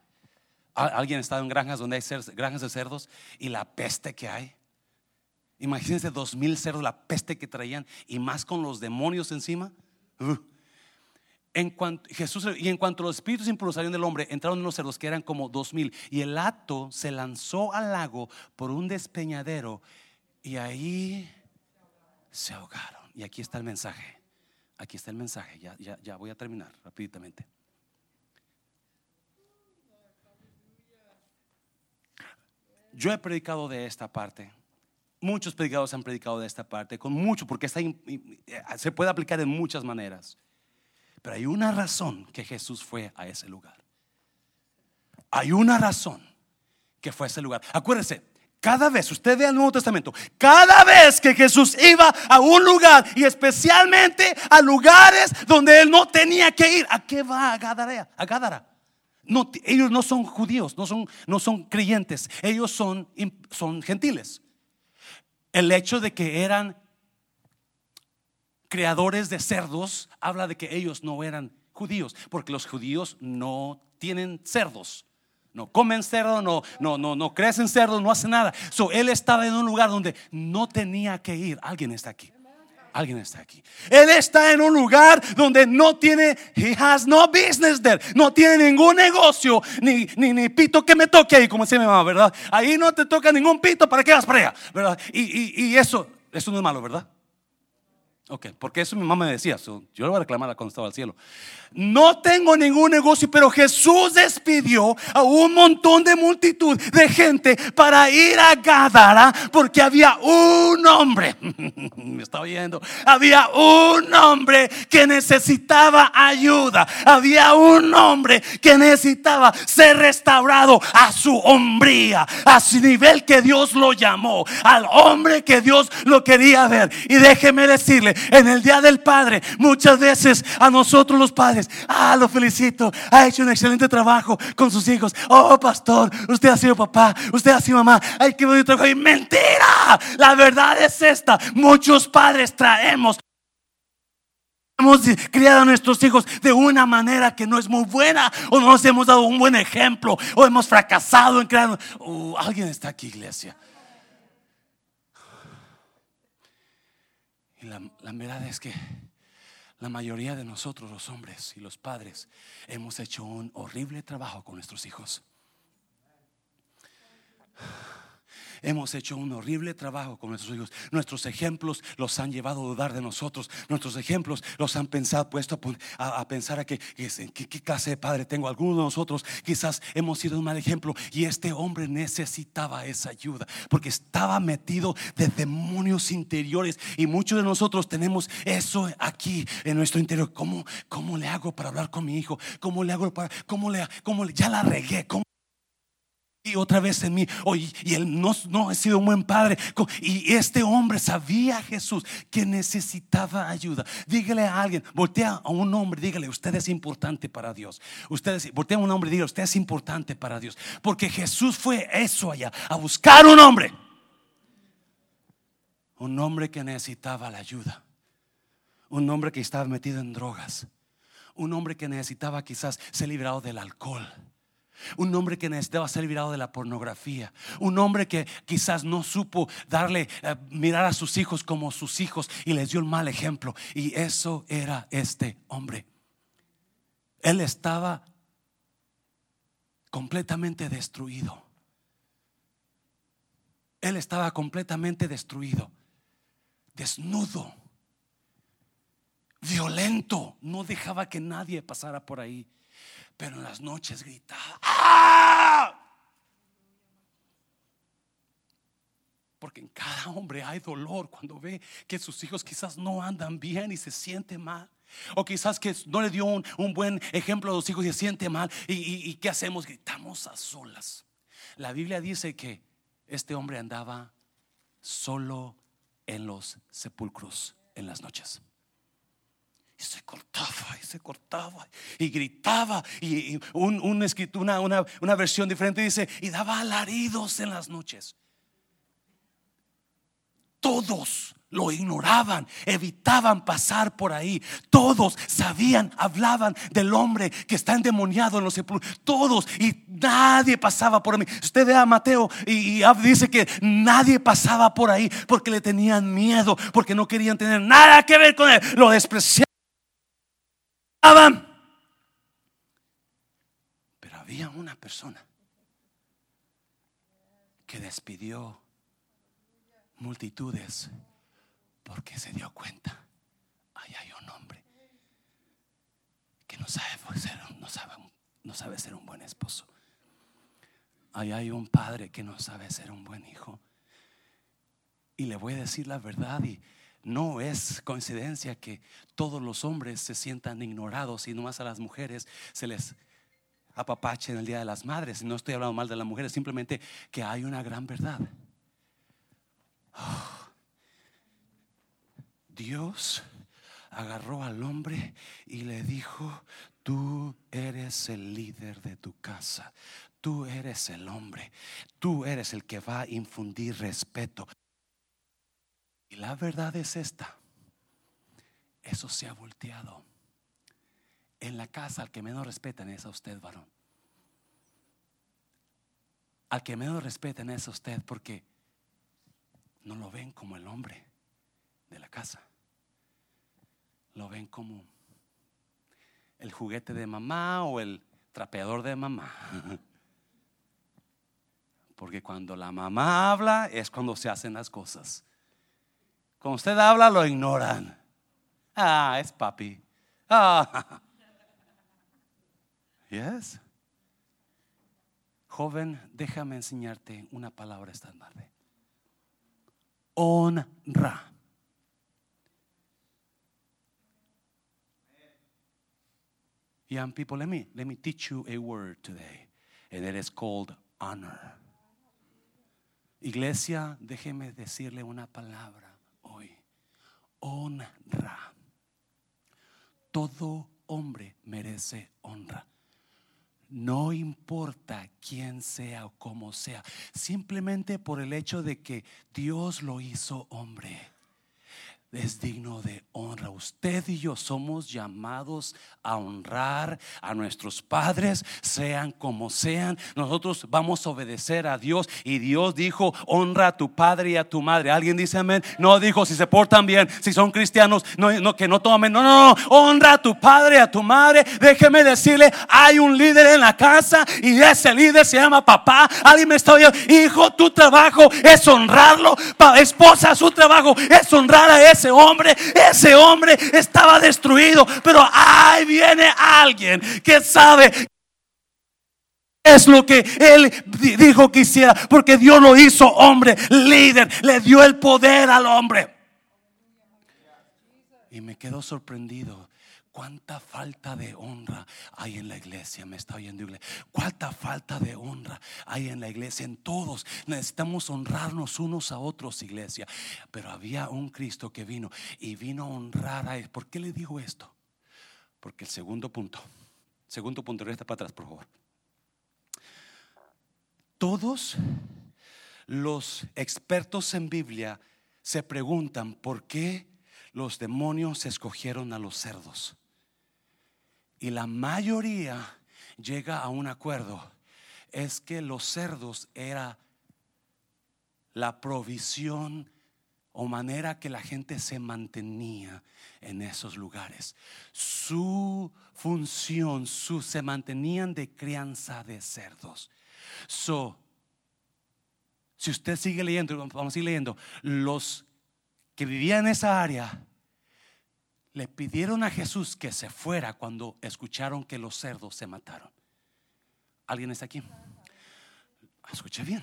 Speaker 1: ¿Alguien ha estado en granjas donde hay granjas de cerdos y la peste que hay? Imagínense dos mil cerdos, la peste que traían y más con los demonios encima. En cuanto, Jesús, y en cuanto los espíritus impuros salieron del hombre, entraron en los cerdos que eran como dos mil. Y el hato se lanzó al lago por un despeñadero y ahí se ahogaron. Y aquí está el mensaje. Aquí está el mensaje. Ya, ya, ya voy a terminar rápidamente. Yo he predicado de esta parte. Muchos predicadores han predicado de esta parte, con mucho, porque está, se puede aplicar en muchas maneras. Pero hay una razón que Jesús fue a ese lugar. Hay una razón que fue a ese lugar. Acuérdese, cada vez, usted ve el Nuevo Testamento, cada vez que Jesús iba a un lugar y especialmente a lugares donde él no tenía que ir, ¿a qué va a Gadara? A Gadara. No, ellos no son judíos, no son, no son creyentes, ellos son, son gentiles. El hecho de que eran creadores de cerdos habla de que ellos no eran judíos, porque los judíos no tienen cerdos. No comen cerdo, no, no, no, no crecen cerdos, no hacen nada. So, él estaba en un lugar donde no tenía que ir. Alguien está aquí. Alguien está aquí. Él está en un lugar donde no tiene, he has no business there. No tiene ningún negocio, ni, ni, ni pito que me toque ahí, como se me llama, ¿verdad? Ahí no te toca ningún pito, ¿para qué vas para allá? ¿Verdad? Y, y, y eso, eso no es malo, ¿verdad? Ok, porque eso mi mamá me decía, yo le voy a reclamar cuando estaba al cielo. No tengo ningún negocio, pero Jesús despidió a un montón de multitud de gente para ir a Gadara porque había un hombre, *laughs* me está oyendo, había un hombre que necesitaba ayuda, había un hombre que necesitaba ser restaurado a su hombría, a su nivel que Dios lo llamó, al hombre que Dios lo quería ver. Y déjeme decirle, en el Día del Padre, muchas veces a nosotros los padres, ah, lo felicito, ha hecho un excelente trabajo con sus hijos. Oh, pastor, usted ha sido papá, usted ha sido mamá. Ay, qué bonito trabajo. Y mentira, la verdad es esta. Muchos padres traemos hemos criado a nuestros hijos de una manera que no es muy buena o no nos hemos dado un buen ejemplo o hemos fracasado en crear. Uh, alguien está aquí, iglesia. la, verdad es que la mayoría de nosotros, los hombres y los padres, hemos hecho un horrible trabajo con nuestros hijos. Hemos hecho un horrible trabajo con nuestros hijos. Nuestros ejemplos los han llevado a dudar de nosotros. Nuestros ejemplos los han pensado, puesto a, pensar a que, qué clase de padre tengo. Algunos de nosotros quizás hemos sido un mal ejemplo y este hombre necesitaba esa ayuda porque estaba metido de demonios interiores y muchos de nosotros tenemos eso aquí en nuestro interior. ¿Cómo, cómo le hago para hablar con mi hijo? ¿Cómo le hago para, cómo le, cómo ya la regué? ¿Cómo y otra vez en mí. y él no, no ha sido un buen padre. Y este hombre sabía Jesús que necesitaba ayuda. Dígale a alguien, voltea a un hombre, dígale, usted es importante para Dios. Usted voltea a un hombre, dígale, usted es importante para Dios. Porque Jesús fue eso allá, a buscar un hombre. Un hombre que necesitaba la ayuda. Un hombre que estaba metido en drogas. Un hombre que necesitaba quizás ser librado del alcohol un hombre que necesitaba ser liberado de la pornografía. Un hombre que quizás no supo darle, eh, mirar a sus hijos como sus hijos y les dio el mal ejemplo. Y eso era este hombre. Él estaba completamente destruido. Él estaba completamente destruido, desnudo, violento. No dejaba que nadie pasara por ahí pero en las noches gritaba. ¡Ah! Porque en cada hombre hay dolor cuando ve que sus hijos quizás no andan bien y se siente mal. O quizás que no le dio un, buen ejemplo a los hijos y se siente mal. ¿Y, y qué hacemos? Gritamos a solas. La Biblia dice que este hombre andaba solo en los sepulcros en las noches. Y se cortaba y se cortaba y gritaba. Y, un, una, una versión diferente dice, y daba alaridos en las noches. Todos lo ignoraban, evitaban pasar por ahí. Todos sabían, hablaban del hombre que está endemoniado en los sepulcros. Todos y nadie pasaba por mí. Usted ve a Mateo y, dice que nadie pasaba por ahí porque le tenían miedo, porque no querían tener nada que ver con él. Lo despreciaban. Pero había una persona que despidió multitudes porque se dio cuenta, ahí hay un hombre que no sabe ser, no sabe, no sabe ser un buen esposo. Ahí hay un padre que no sabe ser un buen hijo. Y le voy a decir la verdad y no es coincidencia que todos los hombres se sientan ignorados y nomás a las mujeres se les apapache en el Día de las Madres. No estoy hablando mal de las mujeres, simplemente que hay una gran verdad. *sighs* Dios agarró al hombre y le dijo, tú eres el líder de tu casa, tú eres el hombre, tú eres el que va a infundir respeto. Y la verdad es esta. Eso se ha volteado. En la casa al que menos respetan es a usted, varón. Al que menos respetan es a usted porque no lo ven como el hombre de la casa. Lo ven como el juguete de mamá o el trapeador de mamá. *laughs* Porque cuando la mamá habla es cuando se hacen las cosas. Cuando usted habla, lo ignoran. Ah, es papi. Ah. *laughs* Yes. Joven, déjame enseñarte una palabra esta tarde. Honra. Young people, let me let me teach you a word today, and it is called honor. Iglesia, déjeme decirle una palabra honra. Todo hombre merece honra. No importa quién sea o cómo sea, simplemente por el hecho de que Dios lo hizo hombre. Es digno de honra. Usted y yo somos llamados a honrar a nuestros padres, sean como sean. Nosotros vamos a obedecer a Dios y Dios dijo, honra a tu padre y a tu madre. ¿Alguien dice amén? No dijo si se portan bien, si son cristianos, no, no que no tomen. No, no, no, honra a tu padre y a tu madre. Déjeme decirle, hay un líder en la casa y ese líder se llama papá. Alguien me está oyendo, hijo, tu trabajo es honrarlo. Esposa, su trabajo es honrar a ese ese hombre, ese hombre estaba destruido, pero ahí viene alguien que sabe es lo que él dijo que hiciera, porque Dios lo hizo hombre, líder, le dio el poder al hombre. Y me quedó sorprendido Cuánta falta de honra hay en la iglesia. Me está oyendo iglesia. Cuánta falta de honra hay en la iglesia. En todos necesitamos honrarnos unos a otros, iglesia. Pero había un Cristo que vino y vino a honrar a él. ¿Por qué le digo esto? Porque el segundo punto, segundo punto, resta para atrás, por favor. Todos los expertos en Biblia se preguntan por qué los demonios escogieron a los cerdos. Y la mayoría llega a un acuerdo. Es que los cerdos era la provisión o manera que la gente se mantenía en esos lugares. Su función, su, se mantenían de crianza de cerdos. So, si usted sigue leyendo, vamos a ir leyendo, los que vivían en esa área le pidieron a Jesús que se fuera cuando escucharon que los cerdos se mataron. ¿Alguien está aquí? Escuche bien.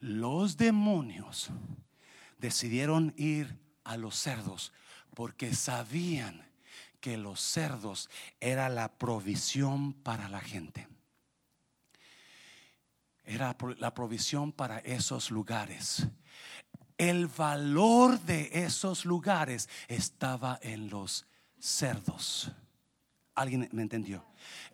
Speaker 1: Los demonios decidieron ir a los cerdos porque sabían que los cerdos era la provisión para la gente. Era la provisión para esos lugares el valor de esos lugares estaba en los cerdos. ¿Alguien me entendió?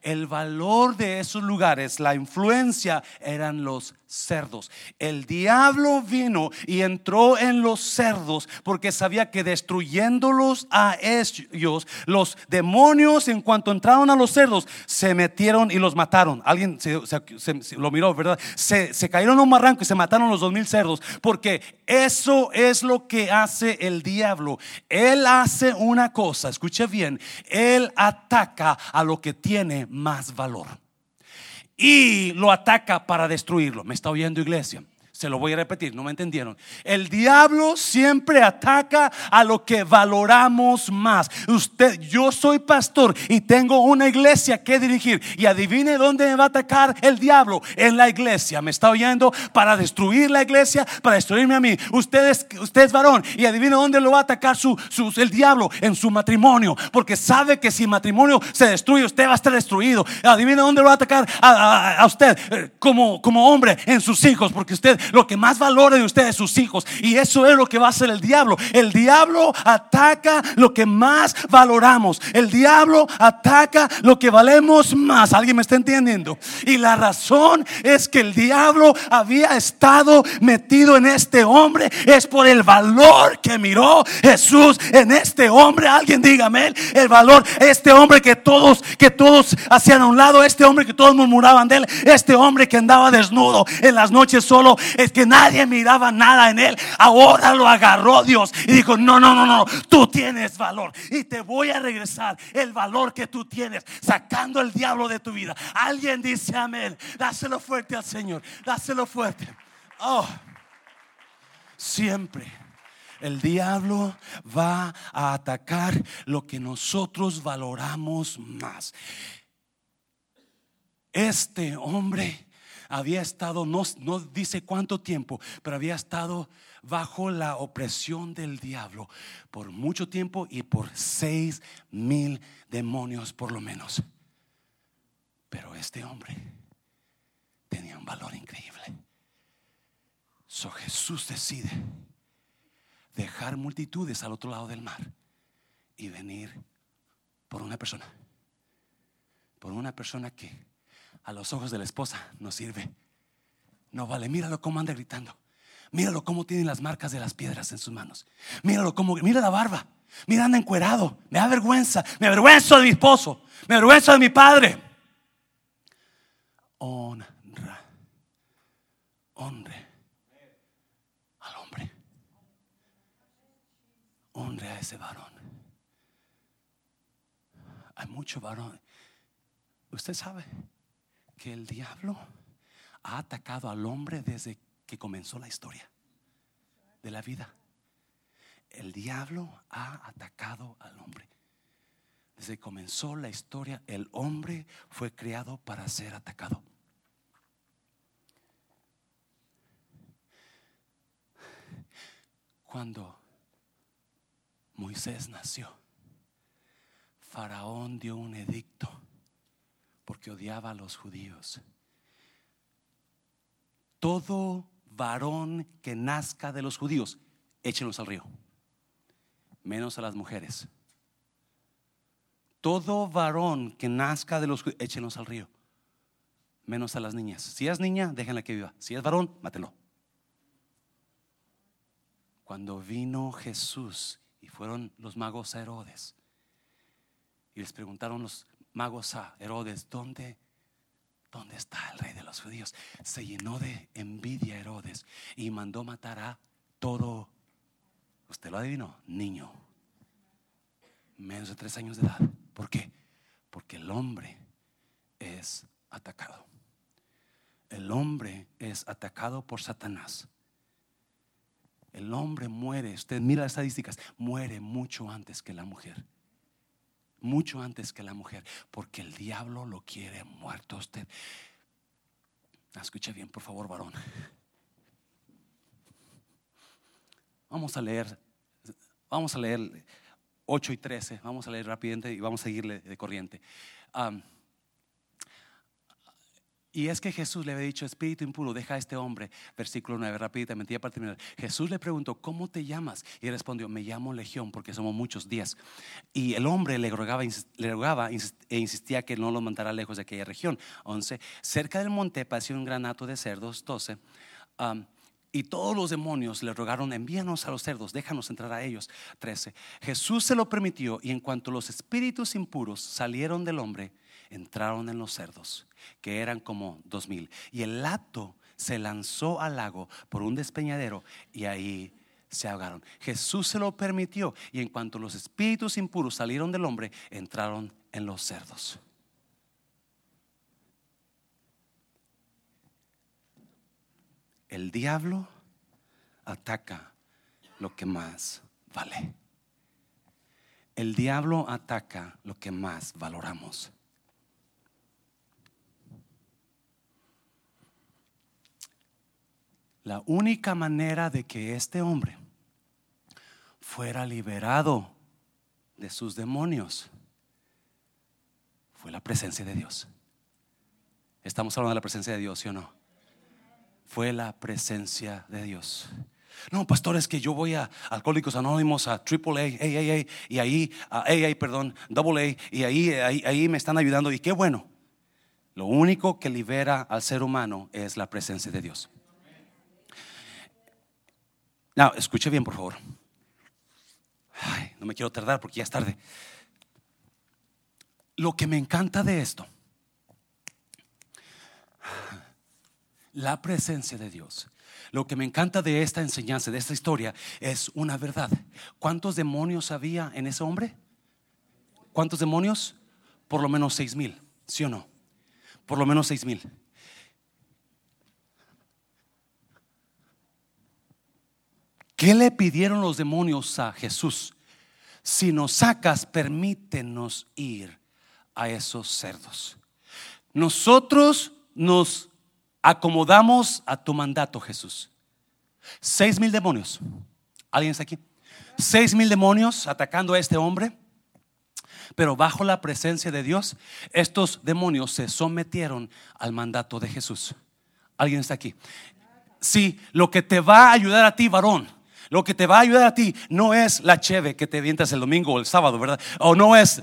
Speaker 1: El valor de esos lugares, la influencia eran los cerdos. El diablo vino y entró en los cerdos porque sabía que destruyéndolos a ellos, los demonios en cuanto entraron a los cerdos, se metieron y los mataron. Alguien se, lo miró, ¿verdad? Se, se cayeron a un barranco y se mataron los dos mil cerdos porque eso es lo que hace el diablo. Él hace una cosa, escuche bien, él ataca a lo que tiene más valor y lo ataca para destruirlo. ¿Me está oyendo iglesia? Se lo voy a repetir, no me entendieron. El diablo siempre ataca a lo que valoramos más. Usted, yo soy pastor y tengo una iglesia que dirigir. Y adivine dónde me va a atacar el diablo. En la iglesia. ¿Me está oyendo? Para destruir la iglesia, para destruirme a mí. Usted es, usted es varón y adivine dónde lo va a atacar su, el diablo. En su matrimonio. Porque sabe que si matrimonio se destruye, usted va a estar destruido. Adivine dónde lo va a atacar a, usted eh, como, como hombre en sus hijos. Porque usted lo que más valore de ustedes sus hijos. Y eso es lo que va a hacer el diablo. El diablo ataca lo que más valoramos. El diablo ataca lo que valemos más. ¿Alguien me está entendiendo? Y la razón es que el diablo había estado metido en este hombre. Es por el valor que miró Jesús en este hombre. Alguien dígame el valor. Este hombre que todos, que todos hacían a un lado. Este hombre que todos murmuraban de él. Este hombre que andaba desnudo en las noches solo es que nadie miraba nada en él. Ahora lo agarró Dios y dijo, no, no, no, no, tú tienes valor y te voy a regresar el valor que tú tienes, sacando el diablo de tu vida. Alguien dice amén. Dáselo fuerte al Señor, dáselo fuerte. Oh, siempre. El diablo va a atacar lo que nosotros valoramos más. Este hombre había estado, no, no dice cuánto tiempo, pero había estado bajo la opresión del diablo por mucho tiempo y por seis mil demonios por lo menos. Pero este hombre tenía un valor increíble. So Jesús decide dejar multitudes al otro lado del mar y venir por una persona. Por una persona que a los ojos de la esposa no sirve. No vale, míralo cómo anda gritando. Míralo cómo tiene las marcas de las piedras en sus manos. Míralo cómo, mira la barba. Mira, anda encuerado. Me da vergüenza. Me avergüenzo de mi esposo. Me avergüenzo de mi padre. Honra. Honre al hombre. Honre a ese varón. Hay mucho varón. Usted sabe que el diablo ha atacado al hombre desde que comenzó la historia de la vida. El diablo ha atacado al hombre. Desde que comenzó la historia, el hombre fue creado para ser atacado. Cuando Moisés nació, Faraón dio un edicto porque odiaba a los judíos. Todo varón que nazca de los judíos, échenlos al río, menos a las mujeres. Todo varón que nazca de los judíos, échenlos al río, menos a las niñas. Si es niña, déjenla que viva. Si es varón, mátelo. Cuando vino Jesús y fueron los magos a Herodes, y les preguntaron los magos a Herodes, ¿dónde ¿Dónde está el rey de los judíos? Se llenó de envidia Herodes y mandó matar a todo, usted lo adivinó, niño, menos de tres años de edad. ¿Por qué? Porque el hombre es atacado. El hombre es atacado por Satanás. El hombre muere, usted mira las estadísticas, muere mucho antes que la mujer mucho antes que la mujer, porque el diablo lo quiere muerto a usted. Escuche bien, por favor, varón. Vamos a leer, vamos a leer 8 y 13, vamos a leer rápidamente y vamos a seguirle de corriente. Y es que Jesús le había dicho, espíritu impuro, deja a este hombre. Versículo 9, rápidamente, para terminar. Jesús le preguntó, ¿cómo te llamas? Y respondió, me llamo Legión porque somos muchos días. Y el hombre le rogaba, le rogaba e insistía que no lo mandara lejos de aquella región. 11, cerca del monte pareció un granato de cerdos. 12, y todos los demonios le rogaron, envíanos a los cerdos, déjanos entrar a ellos. 13, Jesús se lo permitió y en cuanto los espíritus impuros salieron del hombre, entraron en los cerdos, que eran como dos mil. Y el lato se lanzó al lago por un despeñadero y ahí se ahogaron. Jesús se lo permitió y en cuanto los espíritus impuros salieron del hombre, entraron en los cerdos. El diablo ataca lo que más vale. El diablo ataca lo que más valoramos. La única manera de que este hombre fuera liberado de sus demonios fue la presencia de Dios. Estamos hablando de la presencia de Dios, ¿sí o no? Fue la presencia de Dios. No, pastor, es que yo voy a Alcohólicos Anónimos, a Triple A, A, y ahí, a AA, perdón, Double A, y ahí, ahí, ahí me están ayudando. Y qué bueno. Lo único que libera al ser humano es la presencia de Dios. No, escuche bien, por favor. no me quiero tardar porque ya es tarde. Lo que me encanta de esto, la presencia de Dios. Lo que me encanta de esta enseñanza, de esta historia, es una verdad. ¿Cuántos demonios había en ese hombre? ¿Cuántos demonios? Por lo menos seis mil, ¿sí o no? Por lo menos seis mil. ¿Qué le pidieron los demonios a Jesús? Si nos sacas, permítenos ir a esos cerdos. Nosotros nos acomodamos a tu mandato, Jesús. Seis mil demonios. ¿Alguien está aquí? Seis mil demonios atacando a este hombre. Pero bajo la presencia de Dios, estos demonios se sometieron al mandato de Jesús. ¿Alguien está aquí? Si lo que te va a ayudar a ti, varón, lo que te va a ayudar a ti no es la cheve que te vientas el domingo o el sábado, ¿verdad? O no es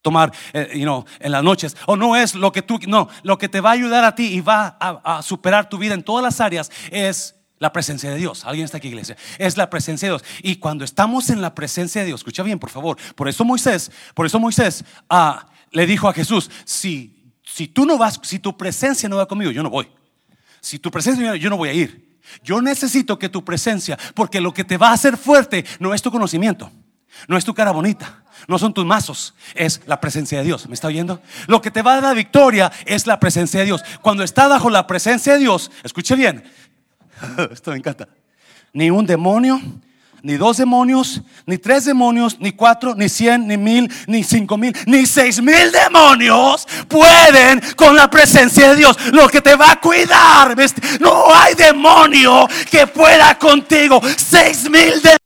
Speaker 1: tomar eh, en las noches. O no es lo que tú, no, lo que te va a ayudar a ti y va a, superar tu vida en todas las áreas es La presencia de Dios. ¿Alguien está aquí, iglesia? Es la presencia de Dios. Y cuando estamos en la presencia de Dios, escucha bien, por favor. Por eso Moisés, por eso Moisés ah, le dijo a Jesús, si, si tú no vas, si tu presencia no va conmigo, yo no voy. Si tu presencia yo no voy a ir. Yo necesito que tu presencia, porque lo que te va a hacer fuerte no es tu conocimiento, no es tu cara bonita, no son tus mazos, es la presencia de Dios. ¿Me está oyendo? Lo que te va a dar victoria es la presencia de Dios. Cuando está bajo la presencia de Dios, escuche bien, *laughs* Esto me encanta. Ni un demonio, ni dos demonios, ni tres demonios, ni cuatro, ni cien, ni mil, ni cinco mil, ni seis mil demonios pueden con la presencia de Dios. Lo que te va a cuidar, no hay demonio que pueda contigo. Seis mil demonios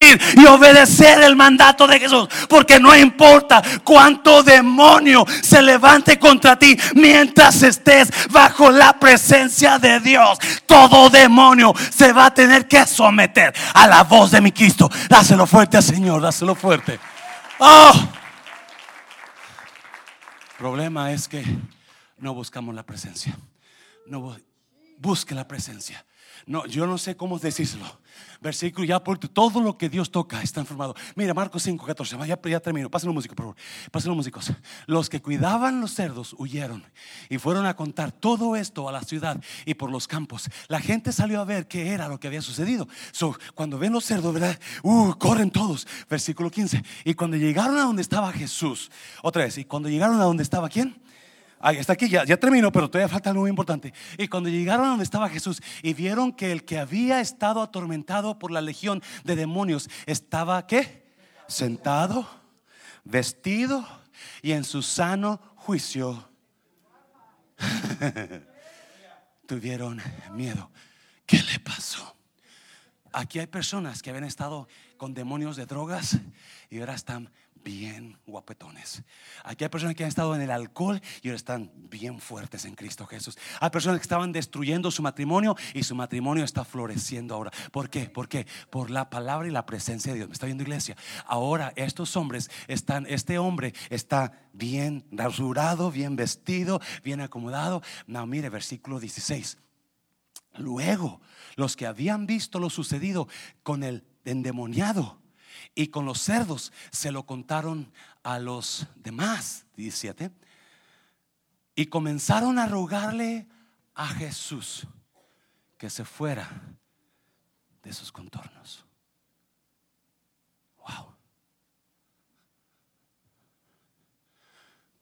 Speaker 1: y obedecer el mandato de Jesús. Porque no importa cuánto demonio se levante contra ti mientras estés bajo la presencia de Dios. Todo demonio se va a tener que someter a la voz de mi Cristo. Dáselo fuerte Señor, dáselo fuerte. Oh. Problema es que no buscamos la presencia. No busque la presencia. No, yo no sé cómo decírselo. Versículo ya por todo lo que Dios toca está informado. Mira, Marcos 5, 14. Ya, ya termino. Pásenlo músicos, por favor. Músicos. Los que cuidaban los cerdos huyeron y fueron a contar todo esto a la ciudad y por los campos. La gente salió a ver qué era lo que había sucedido. cuando ven los cerdos, ¿verdad? Uh, corren todos. Versículo 15. Y cuando llegaron a donde estaba Jesús, otra vez, y cuando llegaron a donde estaba quién? Ahí está aquí, ya, ya terminó, pero todavía falta algo muy importante. Y cuando llegaron a donde estaba Jesús y vieron que el que había estado atormentado por la legión de demonios estaba, ¿qué? Sentado, vestido y en su sano juicio. *laughs* Tuvieron miedo. ¿Qué le pasó? Aquí hay personas que habían estado con demonios de drogas y ahora están bien guapetones. Aquí hay personas que han estado en el alcohol y ahora están bien fuertes en Cristo Jesús. Hay personas que estaban destruyendo su matrimonio y su matrimonio está floreciendo ahora. ¿Por qué? ¿Por qué? Por la palabra y la presencia de Dios. ¿Me está viendo iglesia? Ahora estos hombres están, este hombre está bien rasurado, bien vestido, bien acomodado. No, mire, versículo 16. Luego, los que habían visto lo sucedido con el endemoniado y con los cerdos se lo contaron a los demás, 17. Y comenzaron a rogarle a Jesús que se fuera de sus contornos. Wow.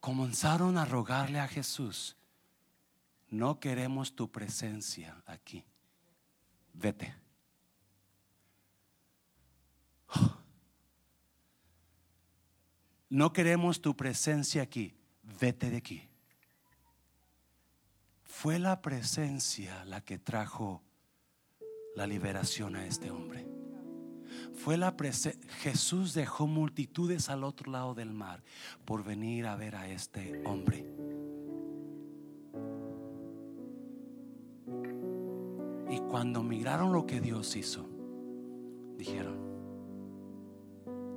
Speaker 1: Comenzaron a rogarle a Jesús, no queremos tu presencia aquí. Vete. No queremos tu presencia aquí, vete de aquí. Fue la presencia la que trajo la liberación a este hombre. Fue la presencia, Jesús dejó multitudes al otro lado del mar por venir a ver a este hombre. Y cuando miraron lo que Dios hizo, dijeron,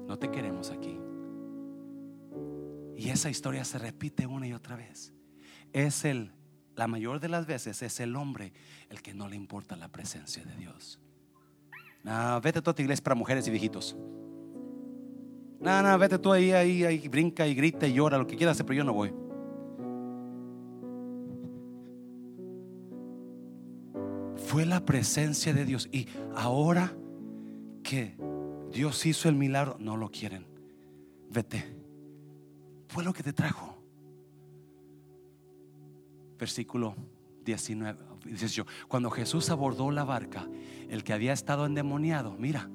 Speaker 1: no te queremos aquí. Y esa historia se repite una y otra vez. Es el, la mayor de las veces es el hombre el que no le importa la presencia de Dios. No, vete tú a tu iglesia para mujeres y viejitos. No, no, vete tú ahí, ahí, ahí, brinca y grita y llora, lo que quieras pero yo no voy. Fue la presencia de Dios. Y ahora que Dios hizo el milagro, no lo quieren. Vete fue lo que te trajo. Versículo 19. Dice yo, cuando Jesús abordó la barca, el que había estado endemoniado, mira,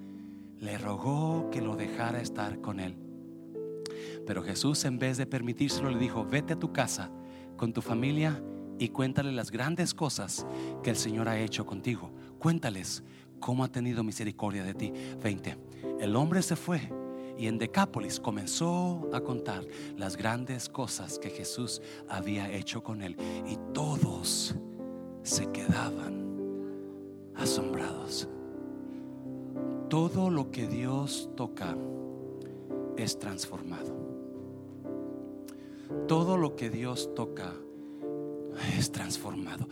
Speaker 1: le rogó que lo dejara estar con él. Pero Jesús en vez de permitírselo le dijo, vete a tu casa con tu familia y cuéntale las grandes cosas que el Señor ha hecho contigo. Cuéntales cómo ha tenido misericordia de ti. 20. El hombre se fue y en Decápolis comenzó a contar las grandes cosas que Jesús había hecho con él. Y todos se quedaban asombrados. Todo lo que Dios toca es transformado. Todo lo que Dios toca. es transformado.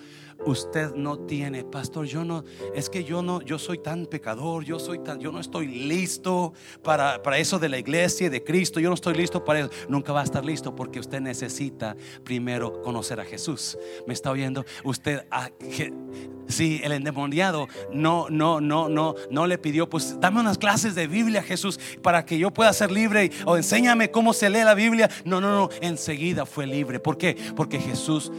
Speaker 1: Usted no tiene, pastor, yo no, es que yo no, yo soy tan pecador, yo soy tan, yo no estoy listo para, para eso de la iglesia, de Cristo, yo no estoy listo para eso. Nunca va a estar listo porque usted necesita primero conocer a Jesús. ¿Me está oyendo? Usted, ah, si el endemoniado no, no, no, no, no le pidió, pues dame unas clases de Biblia, Jesús, para que yo pueda ser libre o enséñame cómo se lee la Biblia. No, no, no, enseguida fue libre. ¿Por qué? Porque Jesús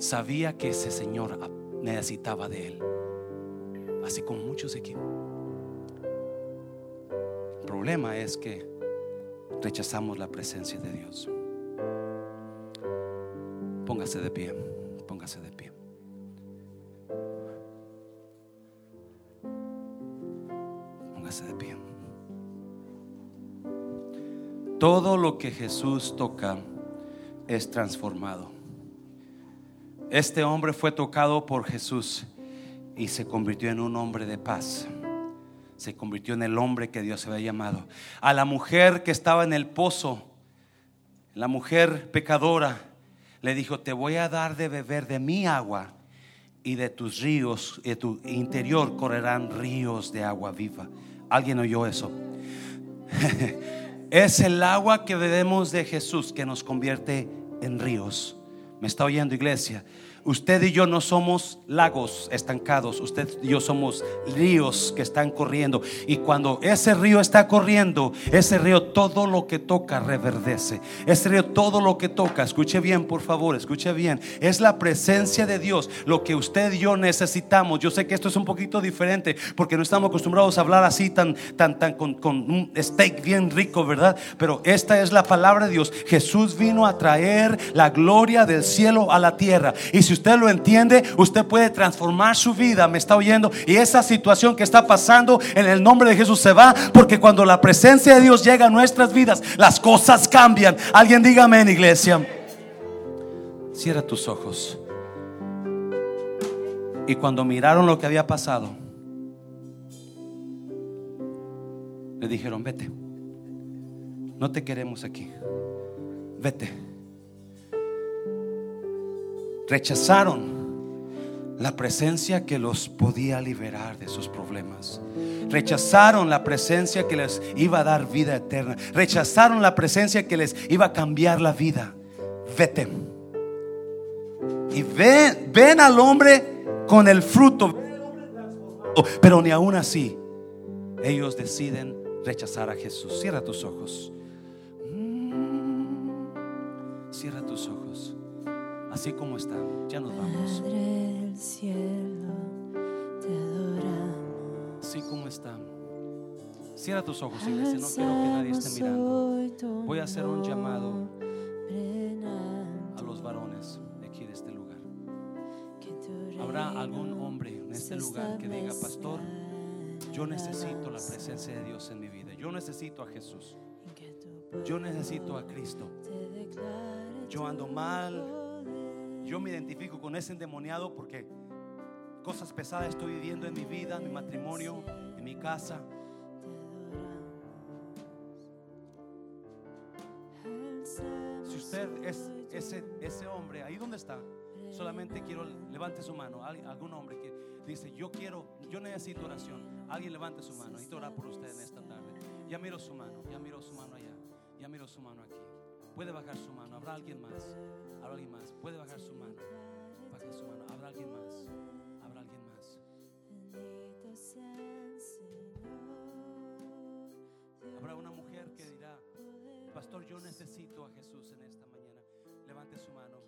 Speaker 1: sabía que ese Señor necesitaba de él. Así como muchos aquí. El problema es que rechazamos la presencia de Dios. Póngase de pie, póngase de pie. Póngase de pie. Todo lo que Jesús toca es transformado. Este hombre fue tocado por Jesús y se convirtió en un hombre de paz. Se convirtió en el hombre que Dios había llamado. A la mujer que estaba en el pozo, la mujer pecadora, le dijo, te voy a dar de beber de mi agua y de tus ríos, de tu interior correrán ríos de agua viva. ¿Alguien oyó eso? *laughs* es el agua que bebemos de Jesús que nos convierte en ríos. ¿Me está oyendo iglesia? Usted y yo no somos lagos estancados, usted y yo somos ríos que están corriendo. Y cuando ese río está corriendo, ese río todo lo que toca reverdece. Ese río todo lo que toca, escuche bien por favor, escuche bien, es la presencia de Dios lo que usted y yo necesitamos. Yo sé que esto es un poquito diferente porque no estamos acostumbrados a hablar así tan, tan, tan con, un steak bien rico, ¿verdad? Pero esta es la palabra de Dios. Jesús vino a traer la gloria del cielo a la tierra. Y usted lo entiende, usted puede transformar su vida. Me está oyendo. Y esa situación que está pasando en el nombre de Jesús se va. Porque cuando la presencia de Dios llega a nuestras vidas, las cosas cambian. Alguien dígame en iglesia. Cierra tus ojos. Y cuando miraron lo que había pasado, le dijeron, vete. No te queremos aquí. Vete rechazaron la presencia que los podía liberar de sus problemas. Rechazaron la presencia que les iba a dar vida eterna. Rechazaron la presencia que les iba a cambiar la vida. Vete. Y ven, ven al hombre con el fruto. Pero ni aún así, ellos deciden rechazar a Jesús. Cierra tus ojos. Así como está. Ya nos vamos.
Speaker 2: Padre cielo, te adoramos.
Speaker 1: Así como está. Cierra tus ojos, iglesia. No quiero que nadie esté mirando. Voy a hacer un llamado a los varones de aquí de este lugar. Habrá algún hombre en este lugar que diga, pastor, yo necesito la presencia de Dios en mi vida. Yo necesito a Jesús. Yo necesito a Cristo. Yo ando mal, yo me identifico con ese endemoniado porque cosas pesadas estoy viviendo en mi vida, en mi matrimonio, en mi casa. Si usted es ese, ese hombre, ahí donde está, solamente quiero, levante su mano. Algún hombre que dice, yo quiero, yo necesito oración. Alguien levante su mano. Necesito orar por usted en esta tarde. Ya miro su mano, ya miro su mano allá, ya miro su mano aquí. Puede bajar su mano. ¿Habrá alguien más? ¿Habrá alguien más? Puede bajar su mano. Baje su mano. ¿Habrá alguien más? ¿Habrá alguien más? Habrá una mujer que dirá, Pastor, yo necesito a Jesús en esta mañana. Levante su mano.